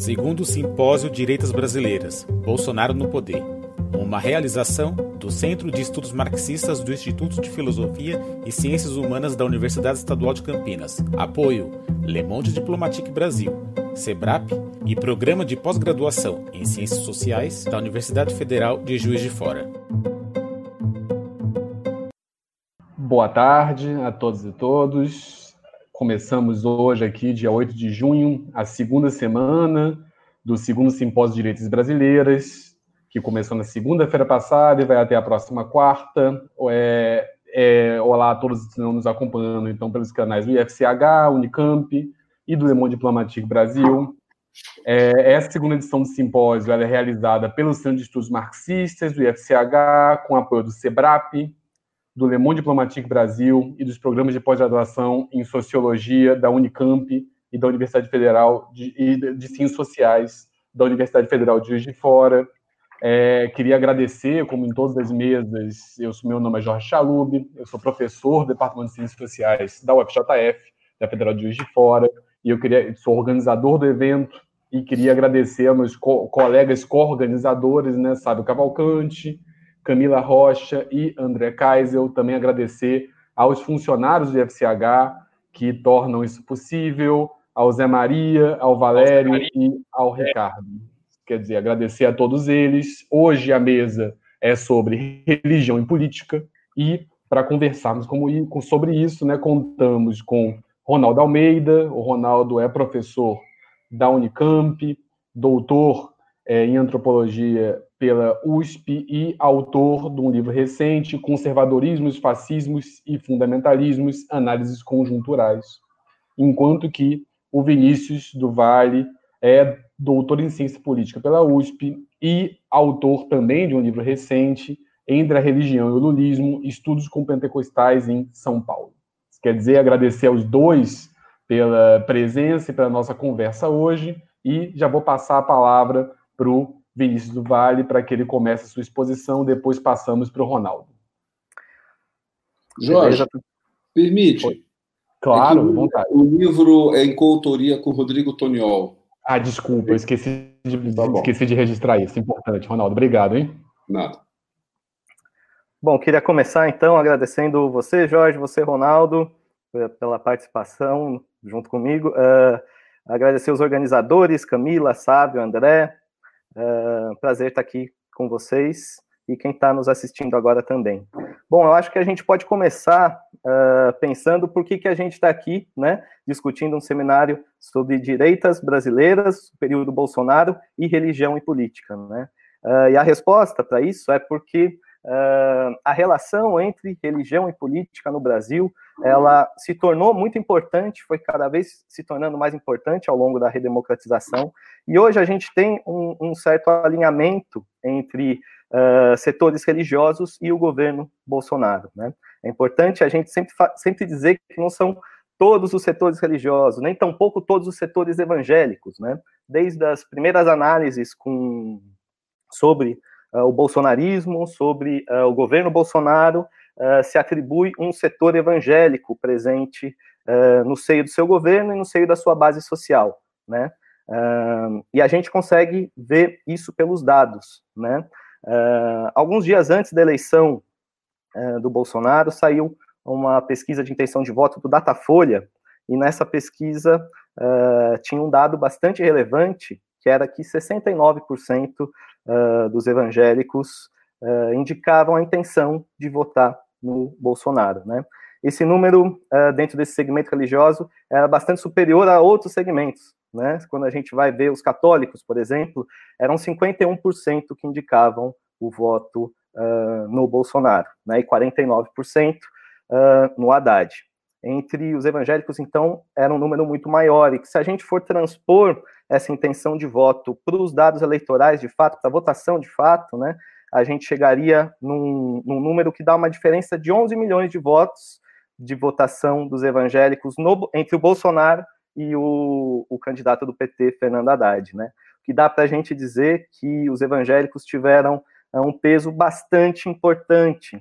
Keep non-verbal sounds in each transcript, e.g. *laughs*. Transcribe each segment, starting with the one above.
Segundo o Simpósio Direitas Brasileiras, Bolsonaro no Poder. Uma realização do Centro de Estudos Marxistas do Instituto de Filosofia e Ciências Humanas da Universidade Estadual de Campinas. Apoio Le Monde Diplomatique Brasil, SEBRAP e Programa de Pós-Graduação em Ciências Sociais da Universidade Federal de Juiz de Fora. Boa tarde a todos e todos. Começamos hoje aqui, dia 8 de junho, a segunda semana do segundo Simpósio de Direitos Brasileiras, que começou na segunda-feira passada e vai até a próxima quarta. É, é, olá a todos que estão nos acompanhando, então, pelos canais do IFCH, Unicamp e do Le Monde Diplomatique Brasil. É, essa segunda edição do simpósio é realizada pelo Centro de Estudos Marxistas, do IFCH, com apoio do SEBRAP, do Le Monde Diplomatique Brasil e dos programas de pós-graduação em Sociologia da Unicamp e da Universidade Federal de, de, de Ciências Sociais da Universidade Federal de Juiz de Fora. É, queria agradecer, como em todas as mesas, eu, meu nome é Jorge Chalub, eu sou professor do Departamento de Ciências Sociais da UFJF, da Federal de Juiz de Fora, e eu queria, sou organizador do evento e queria agradecer aos meus co colegas co-organizadores, né, Sábio Cavalcante, Camila Rocha e André Kaisel. Também agradecer aos funcionários do FCH que tornam isso possível, ao Zé Maria, ao Valério e ao Ricardo. Quer dizer, agradecer a todos eles. Hoje a mesa é sobre religião e política e para conversarmos como, sobre isso, né, contamos com Ronaldo Almeida. O Ronaldo é professor da Unicamp, doutor é, em antropologia pela USP e autor de um livro recente, Conservadorismos, Fascismos e Fundamentalismos, Análises Conjunturais. Enquanto que o Vinícius do Vale é doutor em ciência política pela USP e autor também de um livro recente, Entre a Religião e o Lulismo, Estudos com Pentecostais em São Paulo. Quer dizer, agradecer aos dois pela presença e pela nossa conversa hoje, e já vou passar a palavra para o Vinícius do Vale para que ele comece a sua exposição, depois passamos para o Ronaldo. Jorge, permite? Oi. Claro, é vontade. O livro é em coautoria com Rodrigo Toniol. Ah, desculpa, eu esqueci de, tá esqueci de registrar isso. Importante, Ronaldo. Obrigado, hein? Nada. Bom, queria começar então agradecendo você, Jorge, você, Ronaldo, pela participação junto comigo. Uh, agradecer os organizadores, Camila, Sábio, André. Uh, prazer estar aqui com vocês e quem está nos assistindo agora também. Bom, eu acho que a gente pode começar uh, pensando por que, que a gente está aqui, né, discutindo um seminário sobre direitas brasileiras, período Bolsonaro e religião e política, né? Uh, e a resposta para isso é porque a relação entre religião e política no Brasil, ela se tornou muito importante, foi cada vez se tornando mais importante ao longo da redemocratização, e hoje a gente tem um, um certo alinhamento entre uh, setores religiosos e o governo Bolsonaro. Né? É importante a gente sempre, sempre dizer que não são todos os setores religiosos, nem tampouco todos os setores evangélicos, né? Desde as primeiras análises com, sobre uh, o bolsonarismo, sobre uh, o governo Bolsonaro, uh, se atribui um setor evangélico presente no seio do seu governo e no seio da sua base social, né? e a gente consegue ver isso pelos dados, né? Uh, alguns dias antes da eleição uh, do Bolsonaro, saiu uma pesquisa de intenção de voto do Datafolha, e nessa pesquisa uh, tinha um dado bastante relevante, que era que 69% dos evangélicos indicavam a intenção de votar no Bolsonaro, né? Esse número, dentro desse segmento religioso, era bastante superior a outros segmentos, né? Quando a gente vai ver os católicos, por exemplo, eram 51% que indicavam o voto uh, no Bolsonaro, né? e 49% uh, no Haddad. Entre os evangélicos, então, era um número muito maior, e que se a gente for transpor essa intenção de voto para os dados eleitorais de fato, para a votação de fato, né, a gente chegaria num, num, número que dá uma diferença de 11 milhões de votos de votação dos evangélicos no, entre o Bolsonaro e o, o candidato do PT, Fernando Haddad, né? Que dá para a gente dizer que os evangélicos tiveram uh, um peso bastante importante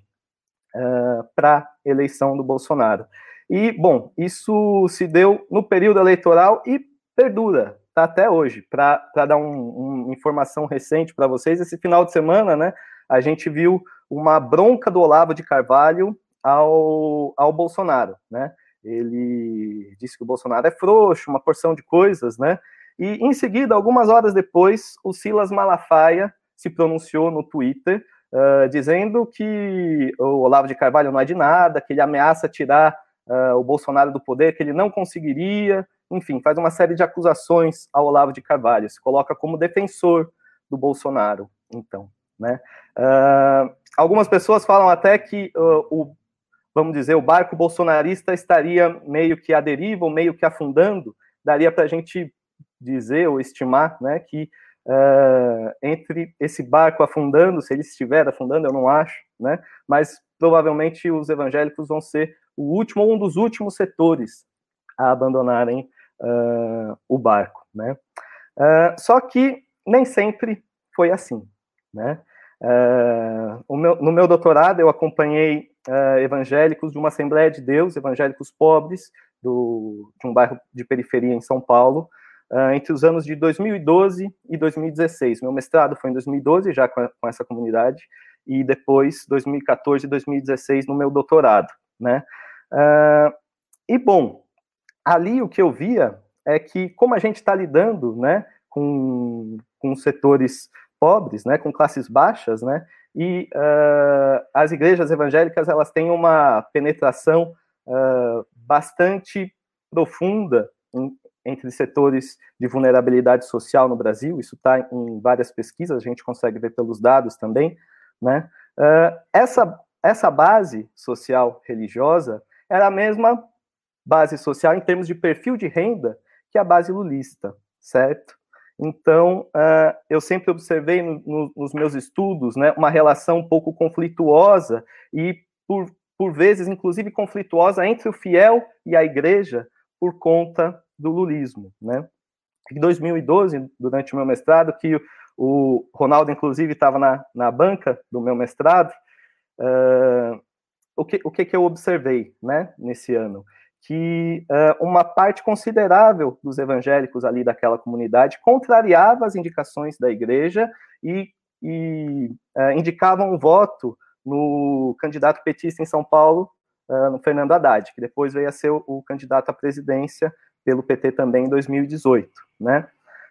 uh, para a eleição do Bolsonaro. E, bom, isso se deu no período eleitoral e perdura, até hoje. Para dar um, uma informação recente para vocês, esse final de semana, né, a gente viu uma bronca do Olavo de Carvalho ao, ao Bolsonaro, né? Ele disse que o Bolsonaro é frouxo, uma porção de coisas, né? E em seguida, algumas horas depois, o Silas Malafaia se pronunciou no Twitter uh, dizendo que o Olavo de Carvalho não é de nada, que ele ameaça tirar uh, o Bolsonaro do poder, que ele não conseguiria, enfim, faz uma série de acusações ao Olavo de Carvalho, se coloca como defensor do Bolsonaro, então, né? Uh, algumas pessoas falam até que o, vamos dizer, o barco bolsonarista estaria meio que à deriva, ou meio que afundando, daria para a gente dizer ou estimar, né, que uh, entre esse barco afundando, se ele estiver afundando, eu não acho, né, mas provavelmente os evangélicos vão ser o último um dos últimos setores a abandonarem uh, o barco, né. Uh, só que nem sempre foi assim, né. Meu, no meu doutorado eu acompanhei evangélicos de uma Assembleia de Deus, evangélicos pobres do, de um bairro de periferia em São Paulo, uh, entre os anos de 2012 e 2016. Meu mestrado foi em 2012, já com, a, com essa comunidade, e depois 2014 e 2016 no meu doutorado, né? Uh, e bom, ali o que eu via é que como a gente está lidando, né, com, com setores pobres, né, com classes baixas, né, e uh, as igrejas evangélicas elas têm uma penetração uh, bastante profunda em, entre setores de vulnerabilidade social no Brasil, isso está em várias pesquisas, a gente consegue ver pelos dados também, né? Uh, essa, essa base social religiosa era a mesma base social em termos de perfil de renda que a base lulista, certo? Então, uh, eu sempre observei no, no, nos meus estudos né, uma relação um pouco conflituosa e, por, por vezes, inclusive conflituosa entre o fiel e a igreja por conta do lulismo, né? Em 2012, durante o meu mestrado, que o Ronaldo, inclusive, estava na, na banca do meu mestrado, uh, o, que, o que, que eu observei, né, nesse ano? Que uh, uma parte considerável dos evangélicos ali daquela comunidade contrariava as indicações da igreja e, e uh, indicavam um voto no candidato petista em São Paulo, no Fernando Haddad, que depois veio a ser o, o candidato à presidência pelo PT também em 2018, né?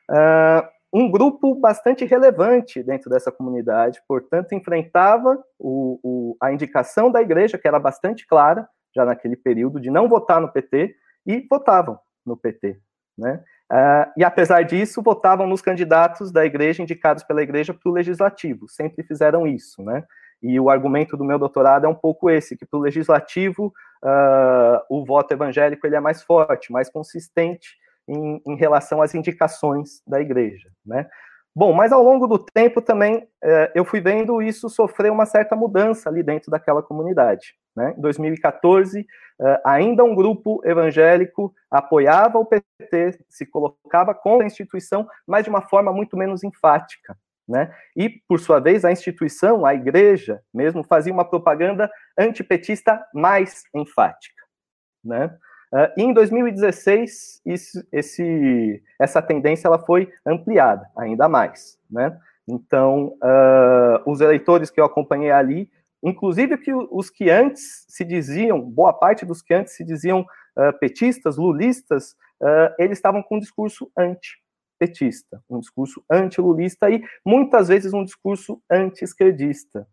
Uh, um grupo bastante relevante dentro dessa comunidade, portanto, enfrentava o, o, a indicação da igreja, que era bastante clara, já naquele período, de não votar no PT, e votavam no PT, né? Uh, e apesar disso, votavam nos candidatos da igreja indicados pela igreja para o legislativo, sempre fizeram isso, né? E o argumento do meu doutorado é um pouco esse, que para o legislativo uh, o voto evangélico ele é mais forte, mais consistente em, em, relação às indicações da igreja, né? Bom, mas ao longo do tempo também uh, eu fui vendo isso sofrer uma certa mudança ali dentro daquela comunidade. Né? Em 2014, uh, ainda um grupo evangélico apoiava o PT, se colocava contra a instituição, mas de uma forma muito menos enfática. Né? E, por sua vez, a instituição, a igreja mesmo, fazia uma propaganda antipetista mais enfática. Né? Uh, em 2016, isso, esse, essa tendência ela foi ampliada ainda mais. Né? Então, uh, os eleitores que eu acompanhei ali, inclusive que os que antes se diziam, boa parte dos que antes se diziam uh, petistas, lulistas, eles estavam com um discurso anti petista, um discurso anti-lulista e muitas vezes um discurso anti-esquerdista.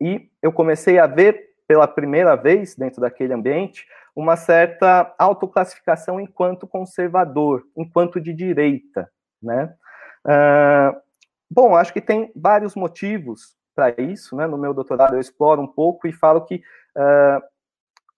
E eu comecei a ver pela primeira vez dentro daquele ambiente uma certa autoclassificação enquanto conservador, enquanto de direita, né? Uh, bom, acho que tem vários motivos para isso, né? No meu doutorado eu exploro um pouco e falo que uh,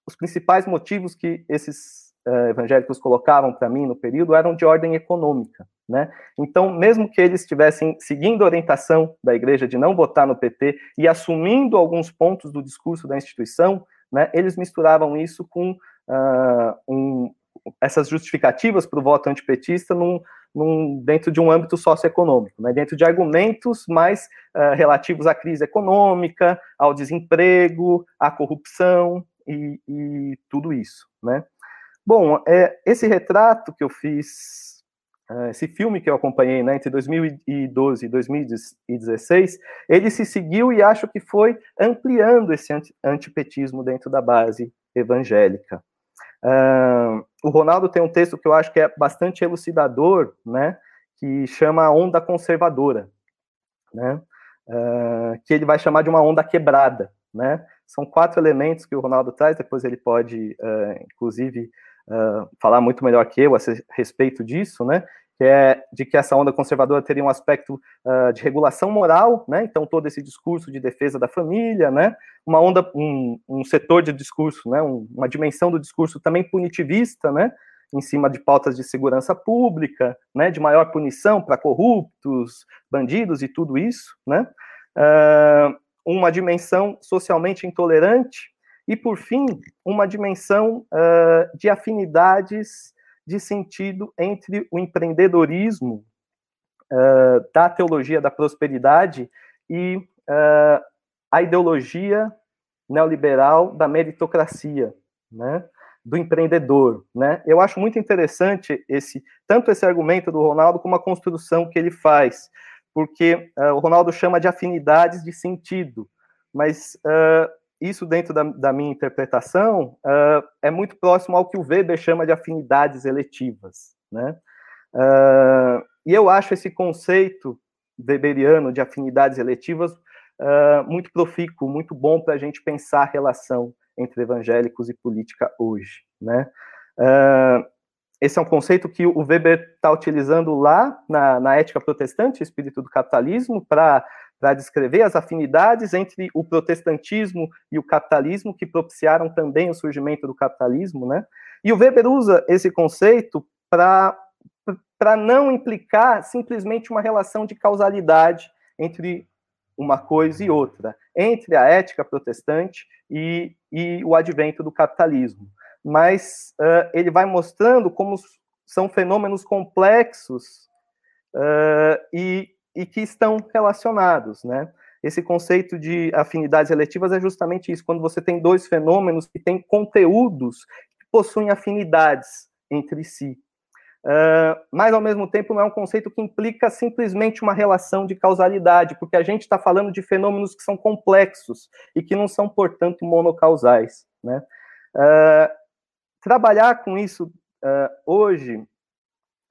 os principais motivos que esses uh, evangélicos colocavam para mim no período eram de ordem econômica. Né? Então, mesmo que eles estivessem seguindo a orientação da igreja de não votar no PT e assumindo alguns pontos do discurso da instituição, né, eles misturavam isso com uh, um, essas justificativas para o voto antipetista num, num, dentro de um âmbito socioeconômico, né, dentro de argumentos mais uh, relativos à crise econômica, ao desemprego, à corrupção e, e tudo isso. Né? Bom, é, esse retrato que eu fiz uh, esse filme que eu acompanhei né, entre 2012 e 2016, ele se seguiu e acho que foi ampliando esse anti antipetismo dentro da base evangélica. Uh, o Ronaldo tem um texto que eu acho que é bastante elucidador, né, que chama onda conservadora, né, uh, que ele vai chamar de uma onda quebrada, né. São quatro elementos que o Ronaldo traz, depois ele pode, uh, inclusive, falar muito melhor que eu a respeito disso, né, que é de que essa onda conservadora teria um aspecto uh, de regulação moral, né? Então todo esse discurso de defesa da família, né? Uma onda, um, um setor de discurso, né? Um, uma dimensão do discurso também punitivista, né? Em cima de pautas de segurança pública, né? De maior punição para corruptos, bandidos e tudo isso, né? Uh, uma dimensão socialmente intolerante e por fim uma dimensão uh, de afinidades de sentido entre o empreendedorismo uh, da teologia da prosperidade e uh, a ideologia neoliberal da meritocracia, né? do empreendedor, né? Eu acho muito interessante esse tanto esse argumento do Ronaldo como a construção que ele faz, porque uh, o Ronaldo chama de afinidades de sentido, mas uh, isso dentro da, da minha interpretação uh, é muito próximo ao que o Weber chama de afinidades eletivas, né? Uh, e eu acho esse conceito weberiano de afinidades eletivas uh, muito profícuo, muito bom para a gente pensar a relação entre evangélicos e política hoje, né? esse é um conceito que o Weber está utilizando lá na, na ética protestante, espírito do capitalismo, para para descrever as afinidades entre o protestantismo e o capitalismo, que propiciaram também o surgimento do capitalismo, né? E o Weber usa esse conceito para não implicar simplesmente uma relação de causalidade entre uma coisa e outra, entre a ética protestante e, e o advento do capitalismo. Mas uh, ele vai mostrando como são fenômenos complexos uh, e e que estão relacionados, né? Esse conceito de afinidades eletivas é justamente isso, quando você tem dois fenômenos que têm conteúdos que possuem afinidades entre si. Uh, mas, ao mesmo tempo, não é um conceito que implica simplesmente uma relação de causalidade, porque a gente está falando de fenômenos que são complexos e que não são, portanto, monocausais. Né? Uh, trabalhar com isso uh, hoje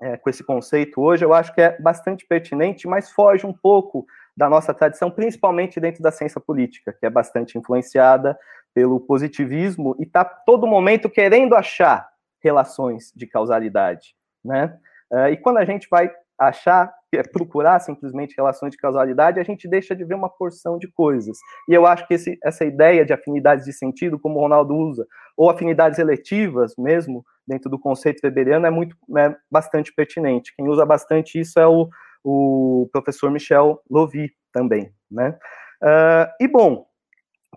é, com esse conceito hoje, eu acho que é bastante pertinente, mas foge um pouco da nossa tradição, principalmente dentro da ciência política, que é bastante influenciada pelo positivismo e está todo momento querendo achar relações de causalidade, né? Uh, e quando a gente vai achar, é procurar simplesmente relações de causalidade, a gente deixa de ver uma porção de coisas. E eu acho que esse, essa ideia de afinidades de sentido, como o Ronaldo usa, ou afinidades eletivas mesmo, dentro do conceito weberiano, é muito, é bastante pertinente. Quem usa bastante isso é o, o professor Michel Lovy também, né? Uh, e bom,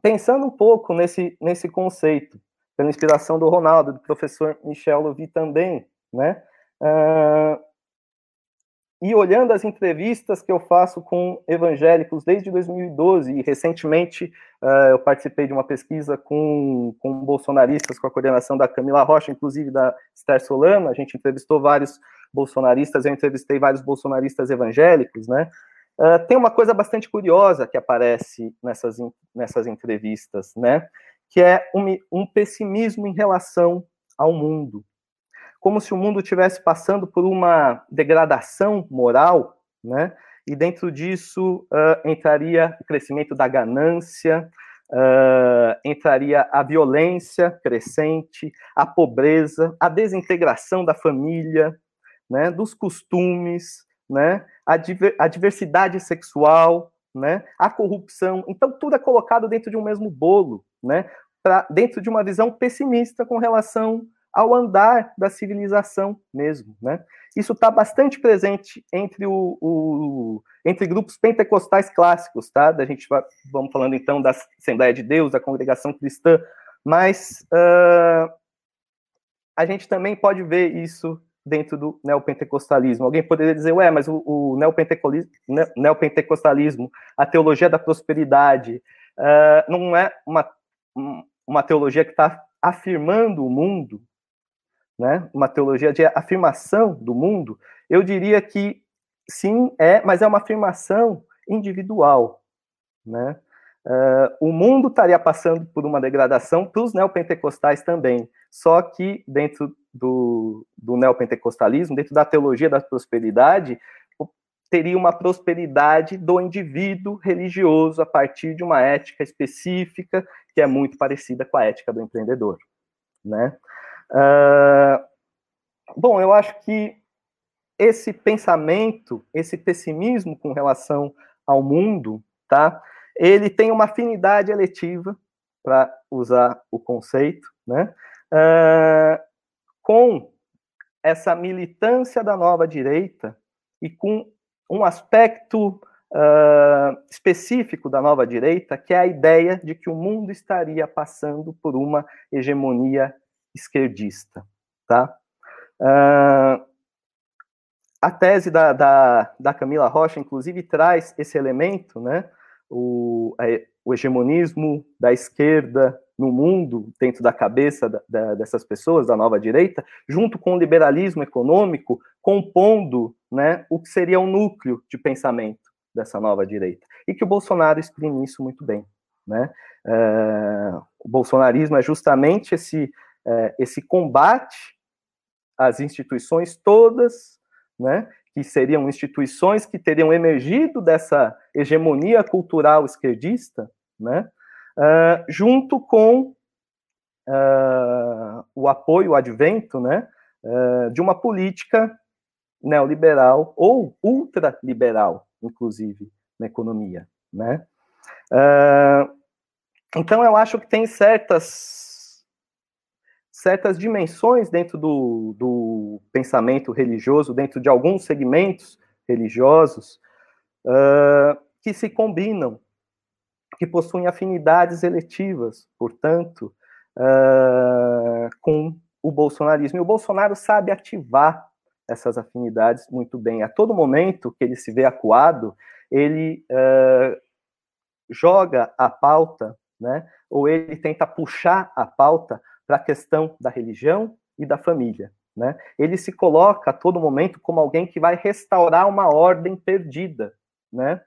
pensando um pouco nesse, nesse conceito, pela inspiração do Ronaldo, do professor Michel Lovy também, né? Uh, e olhando as entrevistas que eu faço com evangélicos desde 2012, e recentemente uh, eu participei de uma pesquisa com, com bolsonaristas, com a coordenação da Camila Rocha, inclusive da Esther Solano, a gente entrevistou vários bolsonaristas, eu entrevistei vários bolsonaristas evangélicos, né? Uh, tem uma coisa bastante curiosa que aparece nessas, nessas entrevistas, né? Que é um, um pessimismo em relação ao mundo como se o mundo estivesse passando por uma degradação moral, né? E dentro disso uh, entraria o crescimento da ganância, uh, entraria a violência crescente, a pobreza, a desintegração da família, né? Dos costumes, né? A, diver a diversidade sexual, né? A corrupção. Então tudo é colocado dentro de um mesmo bolo, né? Pra, dentro de uma visão pessimista com relação ao andar da civilização mesmo, né? Isso está bastante presente entre, o, o, entre grupos pentecostais clássicos, tá? Da gente vai, vamos falando então da Assembleia de Deus, da Congregação Cristã, mas uh, a gente também pode ver isso dentro do neopentecostalismo. Alguém poderia dizer, ué, mas o, o neopentecostalismo, neopentecostalismo, a teologia da prosperidade, uh, não é uma, uma teologia que está afirmando o mundo né? Uma teologia de afirmação do mundo, eu diria que sim, é, mas é uma afirmação individual, né? Uh, o mundo estaria passando por uma degradação para os neopentecostais também, só que dentro do, do neopentecostalismo, dentro da teologia da prosperidade, teria uma prosperidade do indivíduo religioso a partir de uma ética específica que é muito parecida com a ética do empreendedor, né? Uh, bom, eu acho que esse pensamento, esse pessimismo com relação ao mundo, tá? Ele tem uma afinidade eletiva, para usar o conceito, né? Uh, com essa militância da nova direita e com um aspecto uh, específico da nova direita, que é a ideia de que o mundo estaria passando por uma hegemonia esquerdista, tá? Uh, a tese da, da, da, Camila Rocha, inclusive, traz esse elemento, né? O, o hegemonismo da esquerda no mundo, dentro da cabeça da, da, dessas pessoas, da nova direita, junto com o liberalismo econômico, compondo né, o que seria o núcleo de pensamento dessa nova direita. E que o Bolsonaro exprime isso muito bem. Né? É, o bolsonarismo é justamente esse é, esse combate às instituições todas, né, que seriam instituições que teriam emergido dessa hegemonia cultural esquerdista, né, uh, junto com uh, o apoio, o advento, né, uh, de uma política neoliberal ou ultraliberal, inclusive, na economia, né. então, eu acho que tem certas certas dimensões dentro do, do pensamento religioso, dentro de alguns segmentos religiosos, uh, que se combinam, que possuem afinidades eletivas, portanto, uh, com o bolsonarismo. E o Bolsonaro sabe ativar essas afinidades muito bem. A todo momento que ele se vê acuado, ele uh, joga a pauta, né, ou ele tenta puxar a pauta para a questão da religião e da família. Né? Ele se coloca a todo momento como alguém que vai restaurar uma ordem perdida. Né?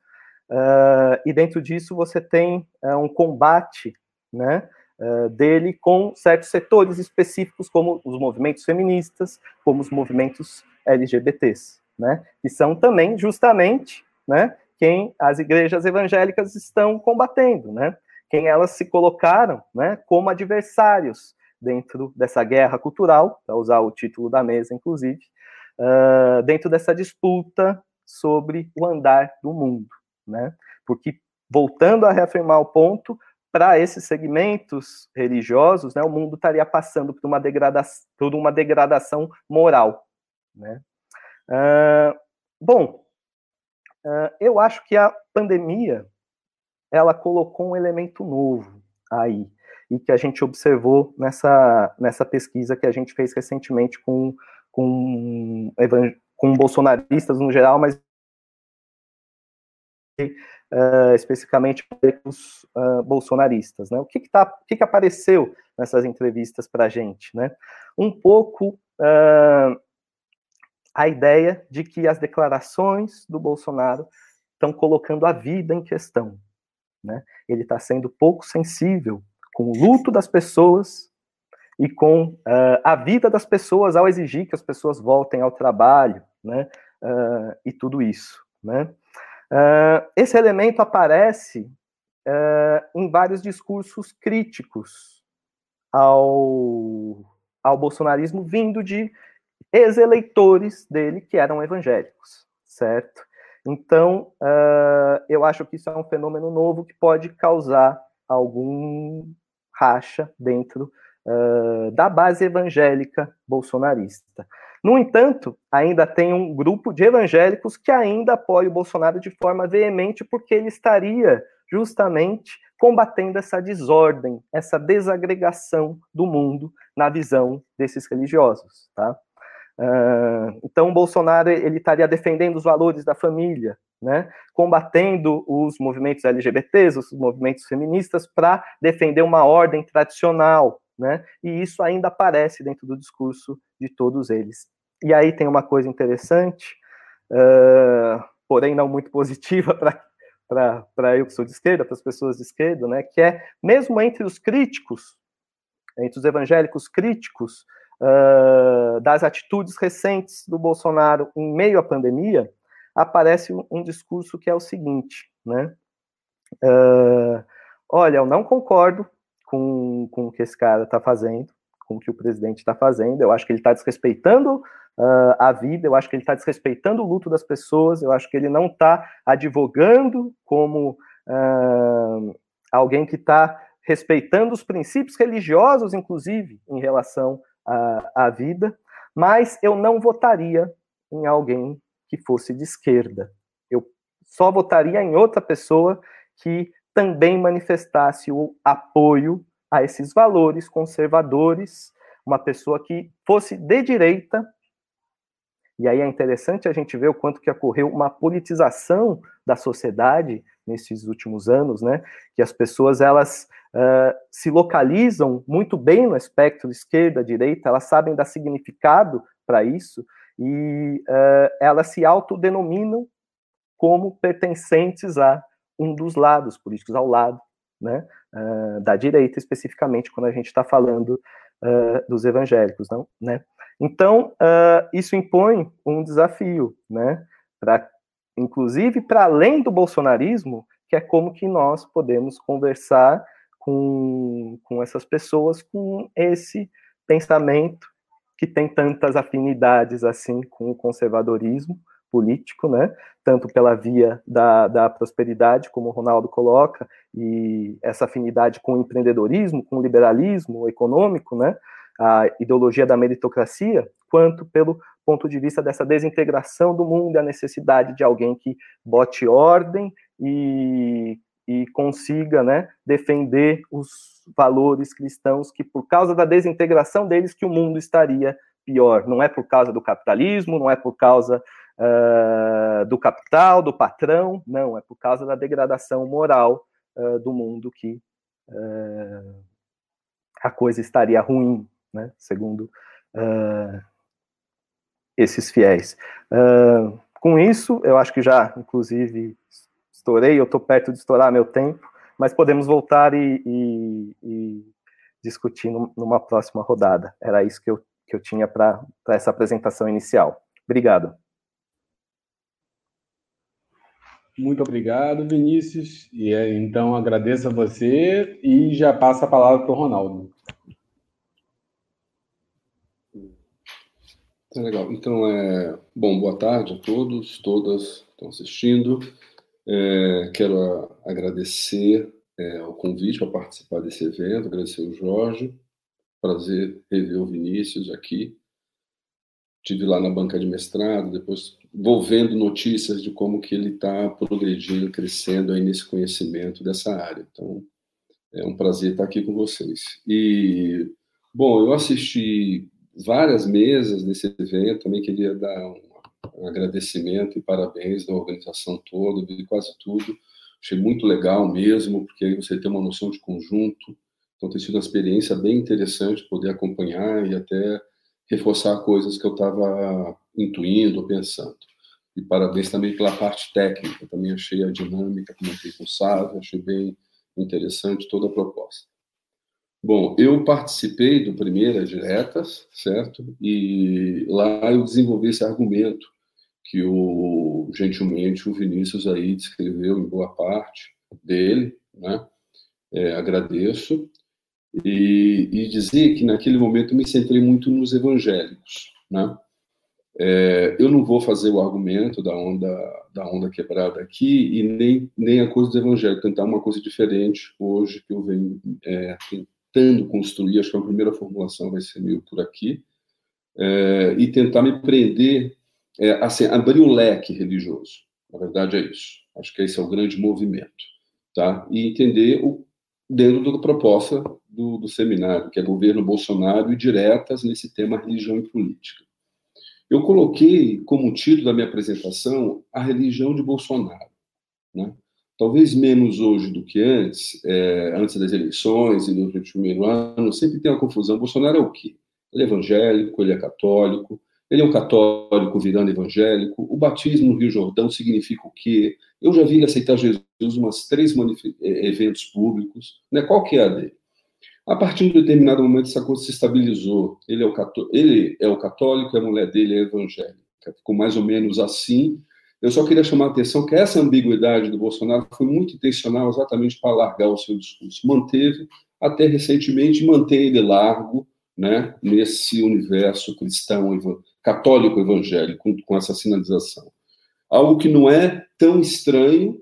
Uh, e dentro disso você tem uh, um combate né, uh, dele com certos setores específicos, como os movimentos feministas, como os movimentos LGBTs, né, que são também justamente né, quem as igrejas evangélicas estão combatendo, né, quem elas se colocaram né, como adversários dentro dessa guerra cultural, para usar o título da mesa, inclusive, uh, dentro dessa disputa sobre o andar do mundo, né? Porque, voltando a reafirmar o ponto, para esses segmentos religiosos, né, o mundo estaria passando por uma degradação, por uma degradação moral, né? Uh, bom, uh, eu acho que a pandemia ela colocou um elemento novo aí, e que a gente observou nessa, nessa pesquisa que a gente fez recentemente com, com, com bolsonaristas no geral, mas uh, especificamente os uh, bolsonaristas. Né? O, que, que, tá, o que, que apareceu nessas entrevistas para a gente? Né? Um pouco uh, a ideia de que as declarações do Bolsonaro estão colocando a vida em questão. Né? Ele está sendo pouco sensível com o luto das pessoas e com uh, a vida das pessoas ao exigir que as pessoas voltem ao trabalho, né, uh, e tudo isso, né. Uh, esse elemento aparece em vários discursos críticos ao, ao bolsonarismo vindo de ex-eleitores dele que eram evangélicos, certo? Então, eu acho que isso é um fenômeno novo que pode causar algum racha dentro uh, da base evangélica bolsonarista. No entanto, ainda tem um grupo de evangélicos que ainda apoia o Bolsonaro de forma veemente, porque ele estaria justamente combatendo essa desordem, essa desagregação do mundo na visão desses religiosos, tá? Uh, então, Bolsonaro ele estaria defendendo os valores da família, né, combatendo os movimentos LGBTs, os movimentos feministas, para defender uma ordem tradicional, né? E isso ainda aparece dentro do discurso de todos eles. E aí tem uma coisa interessante, uh, porém não muito positiva *laughs* para eu que sou de esquerda, para as pessoas de esquerda, né? Que é mesmo entre os críticos, entre os evangélicos críticos uh, das atitudes recentes do Bolsonaro em meio à pandemia, aparece um, discurso que é o seguinte, né? Uh, olha, eu não concordo com, com o que esse cara está fazendo, com o que o presidente está fazendo. Eu acho que ele está desrespeitando uh, a vida, eu acho que ele está desrespeitando o luto das pessoas, eu acho que ele não está advogando como uh, alguém que está respeitando os princípios religiosos, inclusive, em relação à, à vida, mas eu não votaria em alguém que fosse de esquerda. Eu só votaria em outra pessoa que também manifestasse o apoio a esses valores conservadores, uma pessoa que fosse de direita. E aí é interessante a gente ver o quanto que ocorreu uma politização da sociedade nesses últimos anos, né? Que as pessoas elas uh, se localizam muito bem no espectro esquerda, direita, elas sabem dar significado para isso e uh, elas se autodenominam como pertencentes a um dos lados políticos, ao lado né, uh, da direita, especificamente quando a gente está falando dos evangélicos. Não, né? Então, isso impõe um desafio, né, pra, inclusive para além do bolsonarismo, que é como que nós podemos conversar com, com essas pessoas com esse pensamento que tem tantas afinidades assim com o conservadorismo, político, né? Tanto pela via da, da prosperidade, como o Ronaldo coloca, e essa afinidade com o empreendedorismo, com o liberalismo econômico, né? A ideologia da meritocracia, quanto pelo ponto de vista dessa desintegração do mundo a necessidade de alguém que bote ordem e, e consiga né, defender os valores cristãos que, por causa da desintegração deles, que o mundo estaria pior. Não é por causa do capitalismo, não é por causa uh, do capital, do patrão, não, é por causa da degradação moral uh, do mundo que uh, a coisa estaria ruim, né, segundo esses fiéis. com isso, eu acho que já, inclusive, estourei, eu estou perto de estourar meu tempo, mas podemos voltar e, e, e discutir numa próxima rodada. Era isso que eu, que eu tinha para essa apresentação inicial. Obrigado. Muito obrigado, Vinícius. E é, então agradeço a você e já passo a palavra para o Ronaldo. Tá legal. Então, é... bom, boa tarde a todos, todas que estão assistindo. É... Quero agradecer é, o convite para participar desse evento, agradecer o Jorge. Prazer rever o Vinícius aqui. Tive lá na banca de mestrado, depois vou vendo notícias de como que ele está progredindo, crescendo aí nesse conhecimento dessa área. Então, é um prazer estar aqui com vocês. E, bom, eu assisti várias mesas desse evento, também queria dar um, agradecimento e parabéns da organização toda, vi quase tudo. Achei muito legal mesmo, porque aí você tem uma noção de conjunto. Então, tem sido uma experiência bem interessante poder acompanhar e até reforçar coisas que eu estava intuindo, pensando. E parabéns também pela parte técnica, também achei a dinâmica, comentei com o Sávio, achei bem interessante toda a proposta. Bom, eu participei do Primeiras Diretas, certo? E lá eu desenvolvi esse argumento que o gentilmente o Vinícius aí descreveu em boa parte dele, né? É, agradeço e, e dizer que naquele momento me centrei muito nos evangélicos, né? É, eu não vou fazer o argumento da onda, da onda quebrada aqui e nem, nem a coisa do evangelho, tentar uma coisa diferente hoje que eu venho é, tentando construir, acho que a primeira formulação vai ser meio por aqui, é, e tentar me prender, é, assim, abrir o leque religioso. Na verdade é isso. Acho que esse é o grande movimento. Tá? E entender o, dentro da proposta do, do seminário, que é governo Bolsonaro e diretas nesse tema religião e política. Eu coloquei como título da minha apresentação a religião de Bolsonaro. Né? Talvez menos hoje do que antes, é, antes das eleições e no primeiro ano, sempre tem uma confusão. Bolsonaro é o quê? Ele é evangélico, ele é católico, ele é um católico virando evangélico. O batismo no Rio Jordão significa o quê? Eu já vi ele aceitar Jesus em umas três é, eventos públicos. Né? Qual que é a dele? A partir de um determinado momento, essa coisa se estabilizou. Ele é o, cató ele é o católico, a mulher dele é evangélica. Ficou mais ou menos assim. Eu só queria chamar a atenção que essa ambiguidade do Bolsonaro foi muito intencional exatamente para alargar o seu discurso. Manteve, até recentemente, mantém ele largo né, nesse universo cristão, católico evangélico, com, essa sinalização. Algo que não é tão estranho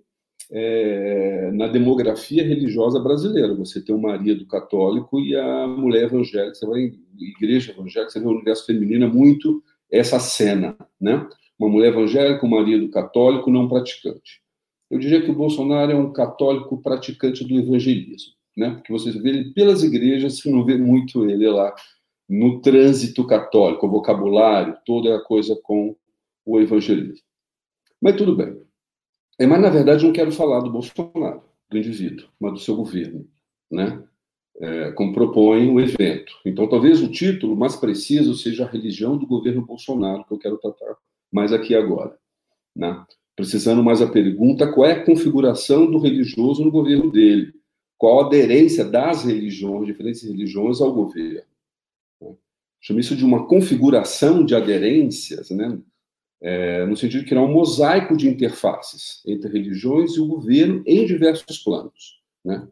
é, na demografia religiosa brasileira. Você tem o marido católico e a mulher evangélica. Você vai em igreja evangélica, você vê o universo feminino é muito essa cena, né? Uma mulher evangélica, um marido católico não praticante. Eu diria que o Bolsonaro é um católico praticante do evangelismo, né? Porque você vê ele pelas igrejas, você não vê muito ele lá no trânsito católico, o vocabulário, toda a coisa com o evangelismo. Mas tudo bem. É, mas, na verdade, não quero falar do Bolsonaro, do indivíduo, mas do seu governo, né? É, como propõe o evento. Então, talvez o título mais preciso seja a religião do governo Bolsonaro, que eu quero tratar mais aqui agora. Né? Precisando mais a pergunta, qual é a configuração do religioso no governo dele? Qual a aderência das religiões, diferentes religiões, ao governo? Chama isso de uma configuração de aderências, né? é, no sentido de criar um mosaico de interfaces entre religiões e o governo em diversos planos. Né?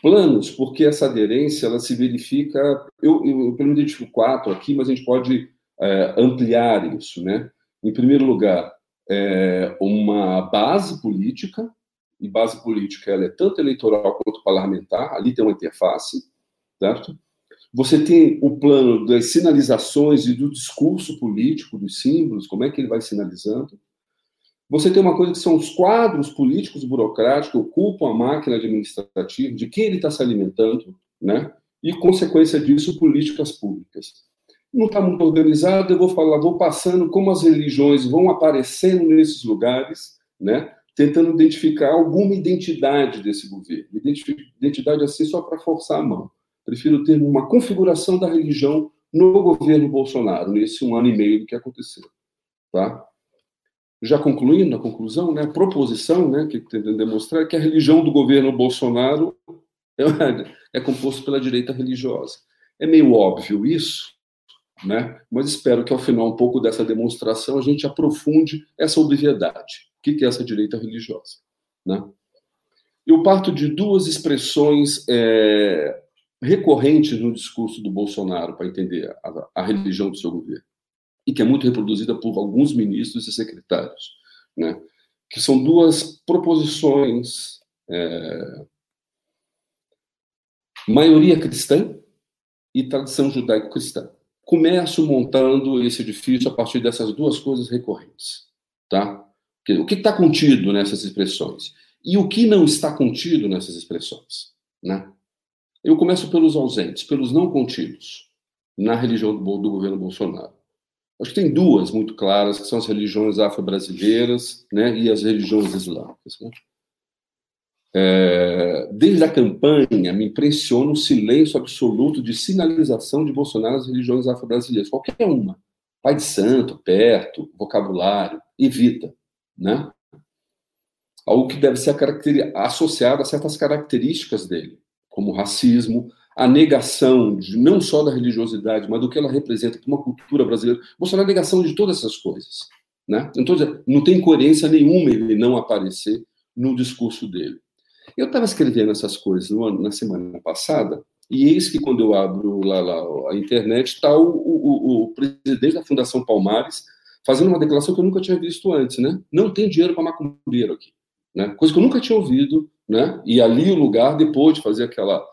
Planos, porque essa aderência ela se verifica. Eu, eu, eu identifico quatro aqui, mas a gente pode é, ampliar isso. Né? Em primeiro lugar, é, uma base política, e base política ela é tanto eleitoral quanto parlamentar, ali tem uma interface, certo? Você tem o plano das sinalizações e do discurso político, dos símbolos, como é que ele vai sinalizando. Você tem uma coisa que são os quadros políticos burocráticos que ocupam a máquina administrativa, de quem ele está se alimentando, né? E, consequência disso, políticas públicas. Não está muito organizado, eu vou falar, vou passando como as religiões vão aparecendo nesses lugares, né? Tentando identificar alguma identidade desse governo. Identidade assim só para forçar a mão prefiro o termo uma configuração da religião no governo Bolsonaro, nesse um ano e meio que aconteceu. Tá? Já concluindo a conclusão, né, a proposição né, que tentando demonstrar é que a religião do governo Bolsonaro é, *laughs* é composta pela direita religiosa. É meio óbvio isso, né? mas espero que ao final um pouco dessa demonstração a gente aprofunde essa obviedade. O que é essa direita religiosa? Né? Eu parto de duas expressões é, recorrente no discurso do Bolsonaro para entender a, a, religião do seu governo e que é muito reproduzida por alguns ministros e secretários, né? Que são duas proposições é, maioria cristã e tradição judaico-cristã. Começo montando esse edifício a partir dessas duas coisas recorrentes, tá? O que está contido nessas expressões e o que não está contido nessas expressões, né? Eu começo pelos ausentes, pelos não contidos na religião do, do governo Bolsonaro. Acho que tem duas muito claras, que são as religiões afro-brasileiras né, e as religiões islâmicas. Né? É, desde a campanha, me impressiona o silêncio absoluto de sinalização de Bolsonaro às religiões afro-brasileiras. Qualquer uma. Pai de santo, perto, vocabulário, evita. Né? Algo que deve ser associado a certas características dele como racismo, a negação de, não só da religiosidade, mas do que ela representa para uma cultura brasileira. Bolsonaro é a negação de todas essas coisas. Né? Então, não tem coerência nenhuma ele não aparecer no discurso dele. Eu estava escrevendo essas coisas na semana passada, e eis que quando eu abro lá, lá a internet, está o, o, o, presidente da Fundação Palmares fazendo uma declaração que eu nunca tinha visto antes, né? Não tem dinheiro para macumbeiro aqui. Né? Coisa que eu nunca tinha ouvido né? E ali o lugar, depois de fazer aquela,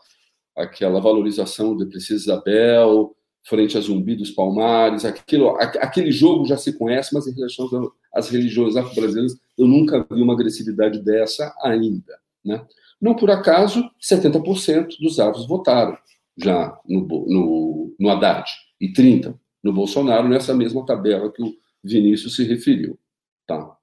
aquela valorização de Princesa Isabel, frente a Zumbi dos Palmares, aquilo, aquele jogo já se conhece, mas em relação às religiões afro-brasileiras, eu nunca vi uma agressividade dessa ainda. Né? Não por acaso, 70% dos avos votaram já no, no, no Haddad e 30% no Bolsonaro, nessa mesma tabela que o Vinícius se referiu. Tá?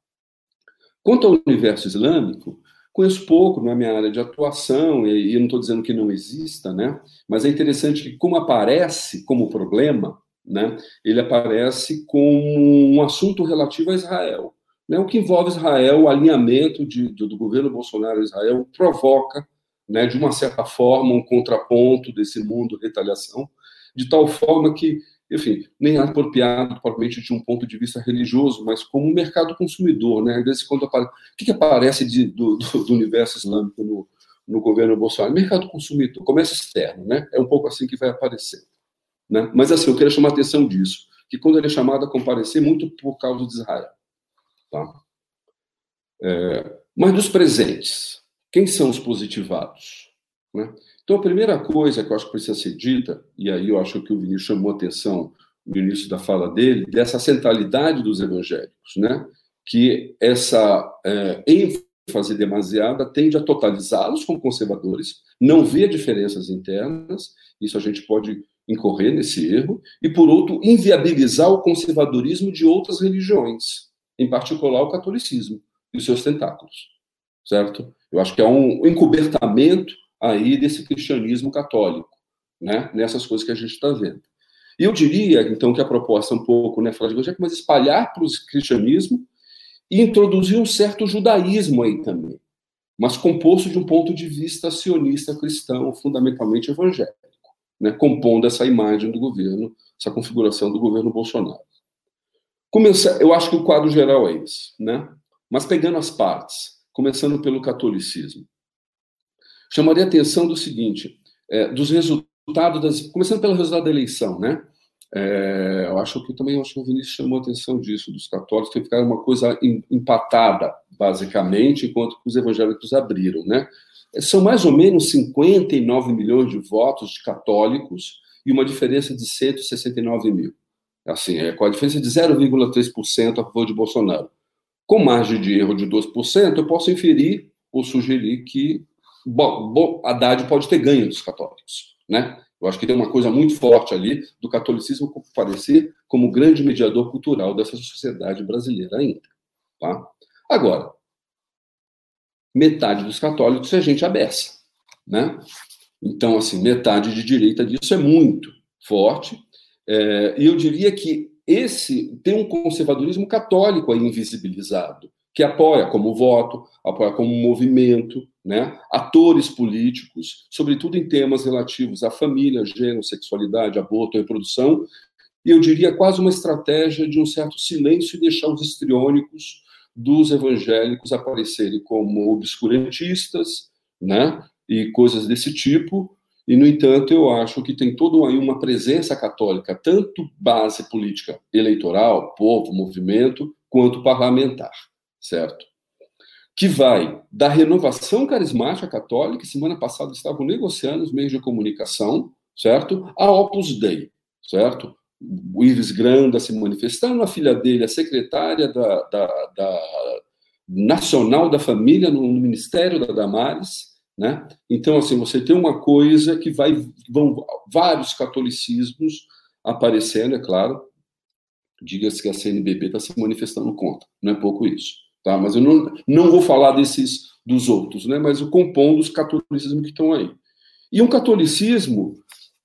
Quanto ao universo islâmico, Conheço pouco, não é minha área de atuação, e, e eu não estou dizendo que não exista, né? mas é interessante que, como aparece como problema, né, ele aparece como um assunto relativo a Israel. Né? O que envolve Israel, o alinhamento de, do, do, governo Bolsonaro a Israel, provoca, né, de uma certa forma, um contraponto desse mundo retaliação, de tal forma que enfim, nem apropriado propriamente de um ponto de vista religioso, mas como um mercado consumidor, né? Às vezes, aparece, o que, que aparece de, do, do, universo islâmico no, no governo Bolsonaro? Mercado consumidor, comércio externo, né? É um pouco assim que vai aparecer. Né? Mas, assim, eu queria chamar a atenção disso, que quando ele é chamado a comparecer, muito por causa de Israel. Tá? É, mas dos presentes, quem são os positivados? Né? Então, a primeira coisa que eu acho que precisa ser dita, e aí eu acho que o Vinícius chamou atenção no início da fala dele, dessa centralidade dos evangélicos, né? que essa é, ênfase demasiada tende a totalizá-los como conservadores, não vê diferenças internas, isso a gente pode incorrer nesse erro, e, por outro, inviabilizar o conservadorismo de outras religiões, em particular o catolicismo e seus tentáculos, certo? Eu acho que é um encobertamento aí desse cristianismo católico, né? Nessas coisas que a gente está vendo. E eu diria, então, que a proposta é um pouco, né, falar de mas espalhar para o cristianismo e introduzir um certo judaísmo aí também, mas composto de um ponto de vista sionista cristão, fundamentalmente evangélico, né, compondo essa imagem do governo, essa configuração do governo Bolsonaro. Eu acho que o quadro geral é esse, né? Mas pegando as partes, começando pelo catolicismo. Chamaria a atenção do seguinte, é, dos resultados das, começando pelo resultado da eleição, né? É, eu acho que também acho que o Vinícius chamou a atenção disso dos católicos que ficaram uma coisa empatada basicamente, enquanto os evangélicos abriram, né? São mais ou menos 59 milhões de votos de católicos e uma diferença de 169 mil. Assim, é com a diferença de 0,3% a favor de Bolsonaro. Com margem de erro de 2%, eu posso inferir ou sugerir que bom, bom, Haddad pode ter ganho dos católicos, né? Eu acho que tem uma coisa muito forte ali do catolicismo parecer como grande mediador cultural dessa sociedade brasileira ainda, tá? Agora, metade dos católicos é gente abessa, né? Então, assim, metade de direita disso é muito forte. É, e eu diria que esse tem um conservadorismo católico aí invisibilizado, que apoia como voto, apoia como movimento, né? atores políticos, sobretudo em temas relativos à família, gênero, sexualidade, aborto, reprodução, e eu diria quase uma estratégia de um certo silêncio e deixar os estriônicos dos evangélicos aparecerem como obscurantistas, né? e coisas desse tipo, e, no entanto, eu acho que tem toda aí uma presença católica, tanto base política eleitoral, povo, movimento, quanto parlamentar, certo? que vai da renovação carismática católica, semana passada estavam negociando os meios de comunicação, certo? A Opus Dei, certo? O Ives Granda se manifestando, a filha dele, a secretária da, da, da Nacional da Família no, Ministério da Damares, né? Então, assim, você tem uma coisa que vai, vão vários catolicismos aparecendo, é claro, diga-se que a CNBB está se manifestando contra, não é pouco isso. Tá? Mas eu não, não vou falar desses dos outros, né? mas o compondo os catolicismos que estão aí. E um catolicismo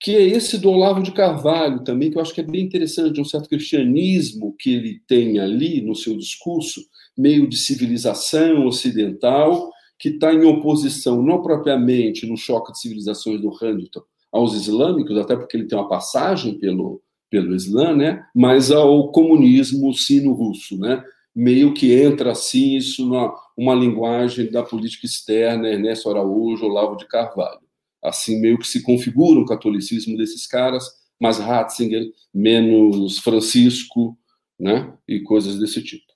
que é esse do Olavo de Carvalho também, que eu acho que é bem interessante, um certo cristianismo que ele tem ali no seu discurso, meio de civilização ocidental, que está em oposição, não propriamente no choque de civilizações do Hamilton, aos islâmicos, até porque ele tem uma passagem pelo, pelo Islã, né? mas ao comunismo sino-russo, né? meio que entra assim isso numa uma linguagem da política externa, Ernesto Araújo, Olavo de Carvalho. Assim meio que se configura o catolicismo desses caras, mais Ratzinger, menos Francisco, né, e coisas desse tipo.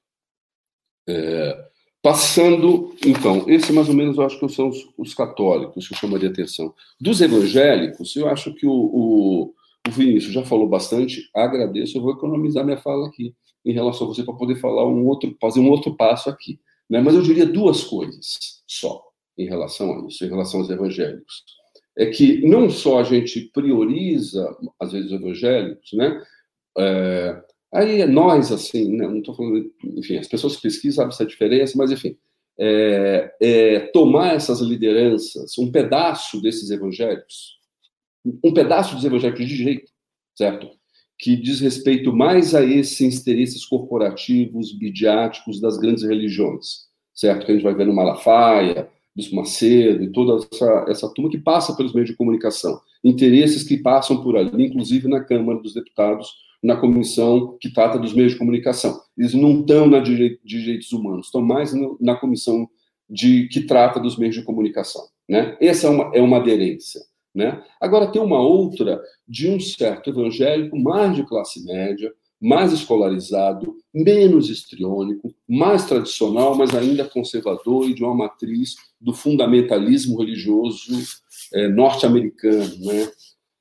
É, passando, então, esse mais ou menos eu acho que são os, os, católicos que eu chamaria atenção. Dos evangélicos, eu acho que o, o, o Vinícius já falou bastante, agradeço, eu vou economizar minha fala aqui em relação a você para poder falar um outro, fazer um outro passo aqui. Né? Mas eu diria duas coisas só em relação a isso, em relação aos evangélicos. É que não só a gente prioriza, às vezes, os evangélicos, né? É, aí é nós, assim, né? não estou falando, enfim, as pessoas que pesquisam sabem essa diferença, mas, enfim, é, é, tomar essas lideranças, um pedaço desses evangélicos, um pedaço dos evangélicos de direito, certo? Que diz respeito mais a esses interesses corporativos, midiáticos das grandes religiões, certo? Que a gente vai ver no Malafaia, Bispo Macedo e toda essa, essa turma que passa pelos meios de comunicação. Interesses que passam por ali, inclusive na Câmara dos Deputados, na comissão que trata dos meios de comunicação. Eles não estão na de direitos humanos, estão mais na comissão de que trata dos meios de comunicação. Né? Essa é uma, é uma aderência. Né? Agora, tem uma outra de um certo evangélico mais de classe média, mais escolarizado, menos histriônico, mais tradicional, mas ainda conservador e de uma matriz do fundamentalismo religioso é, norte-americano, né?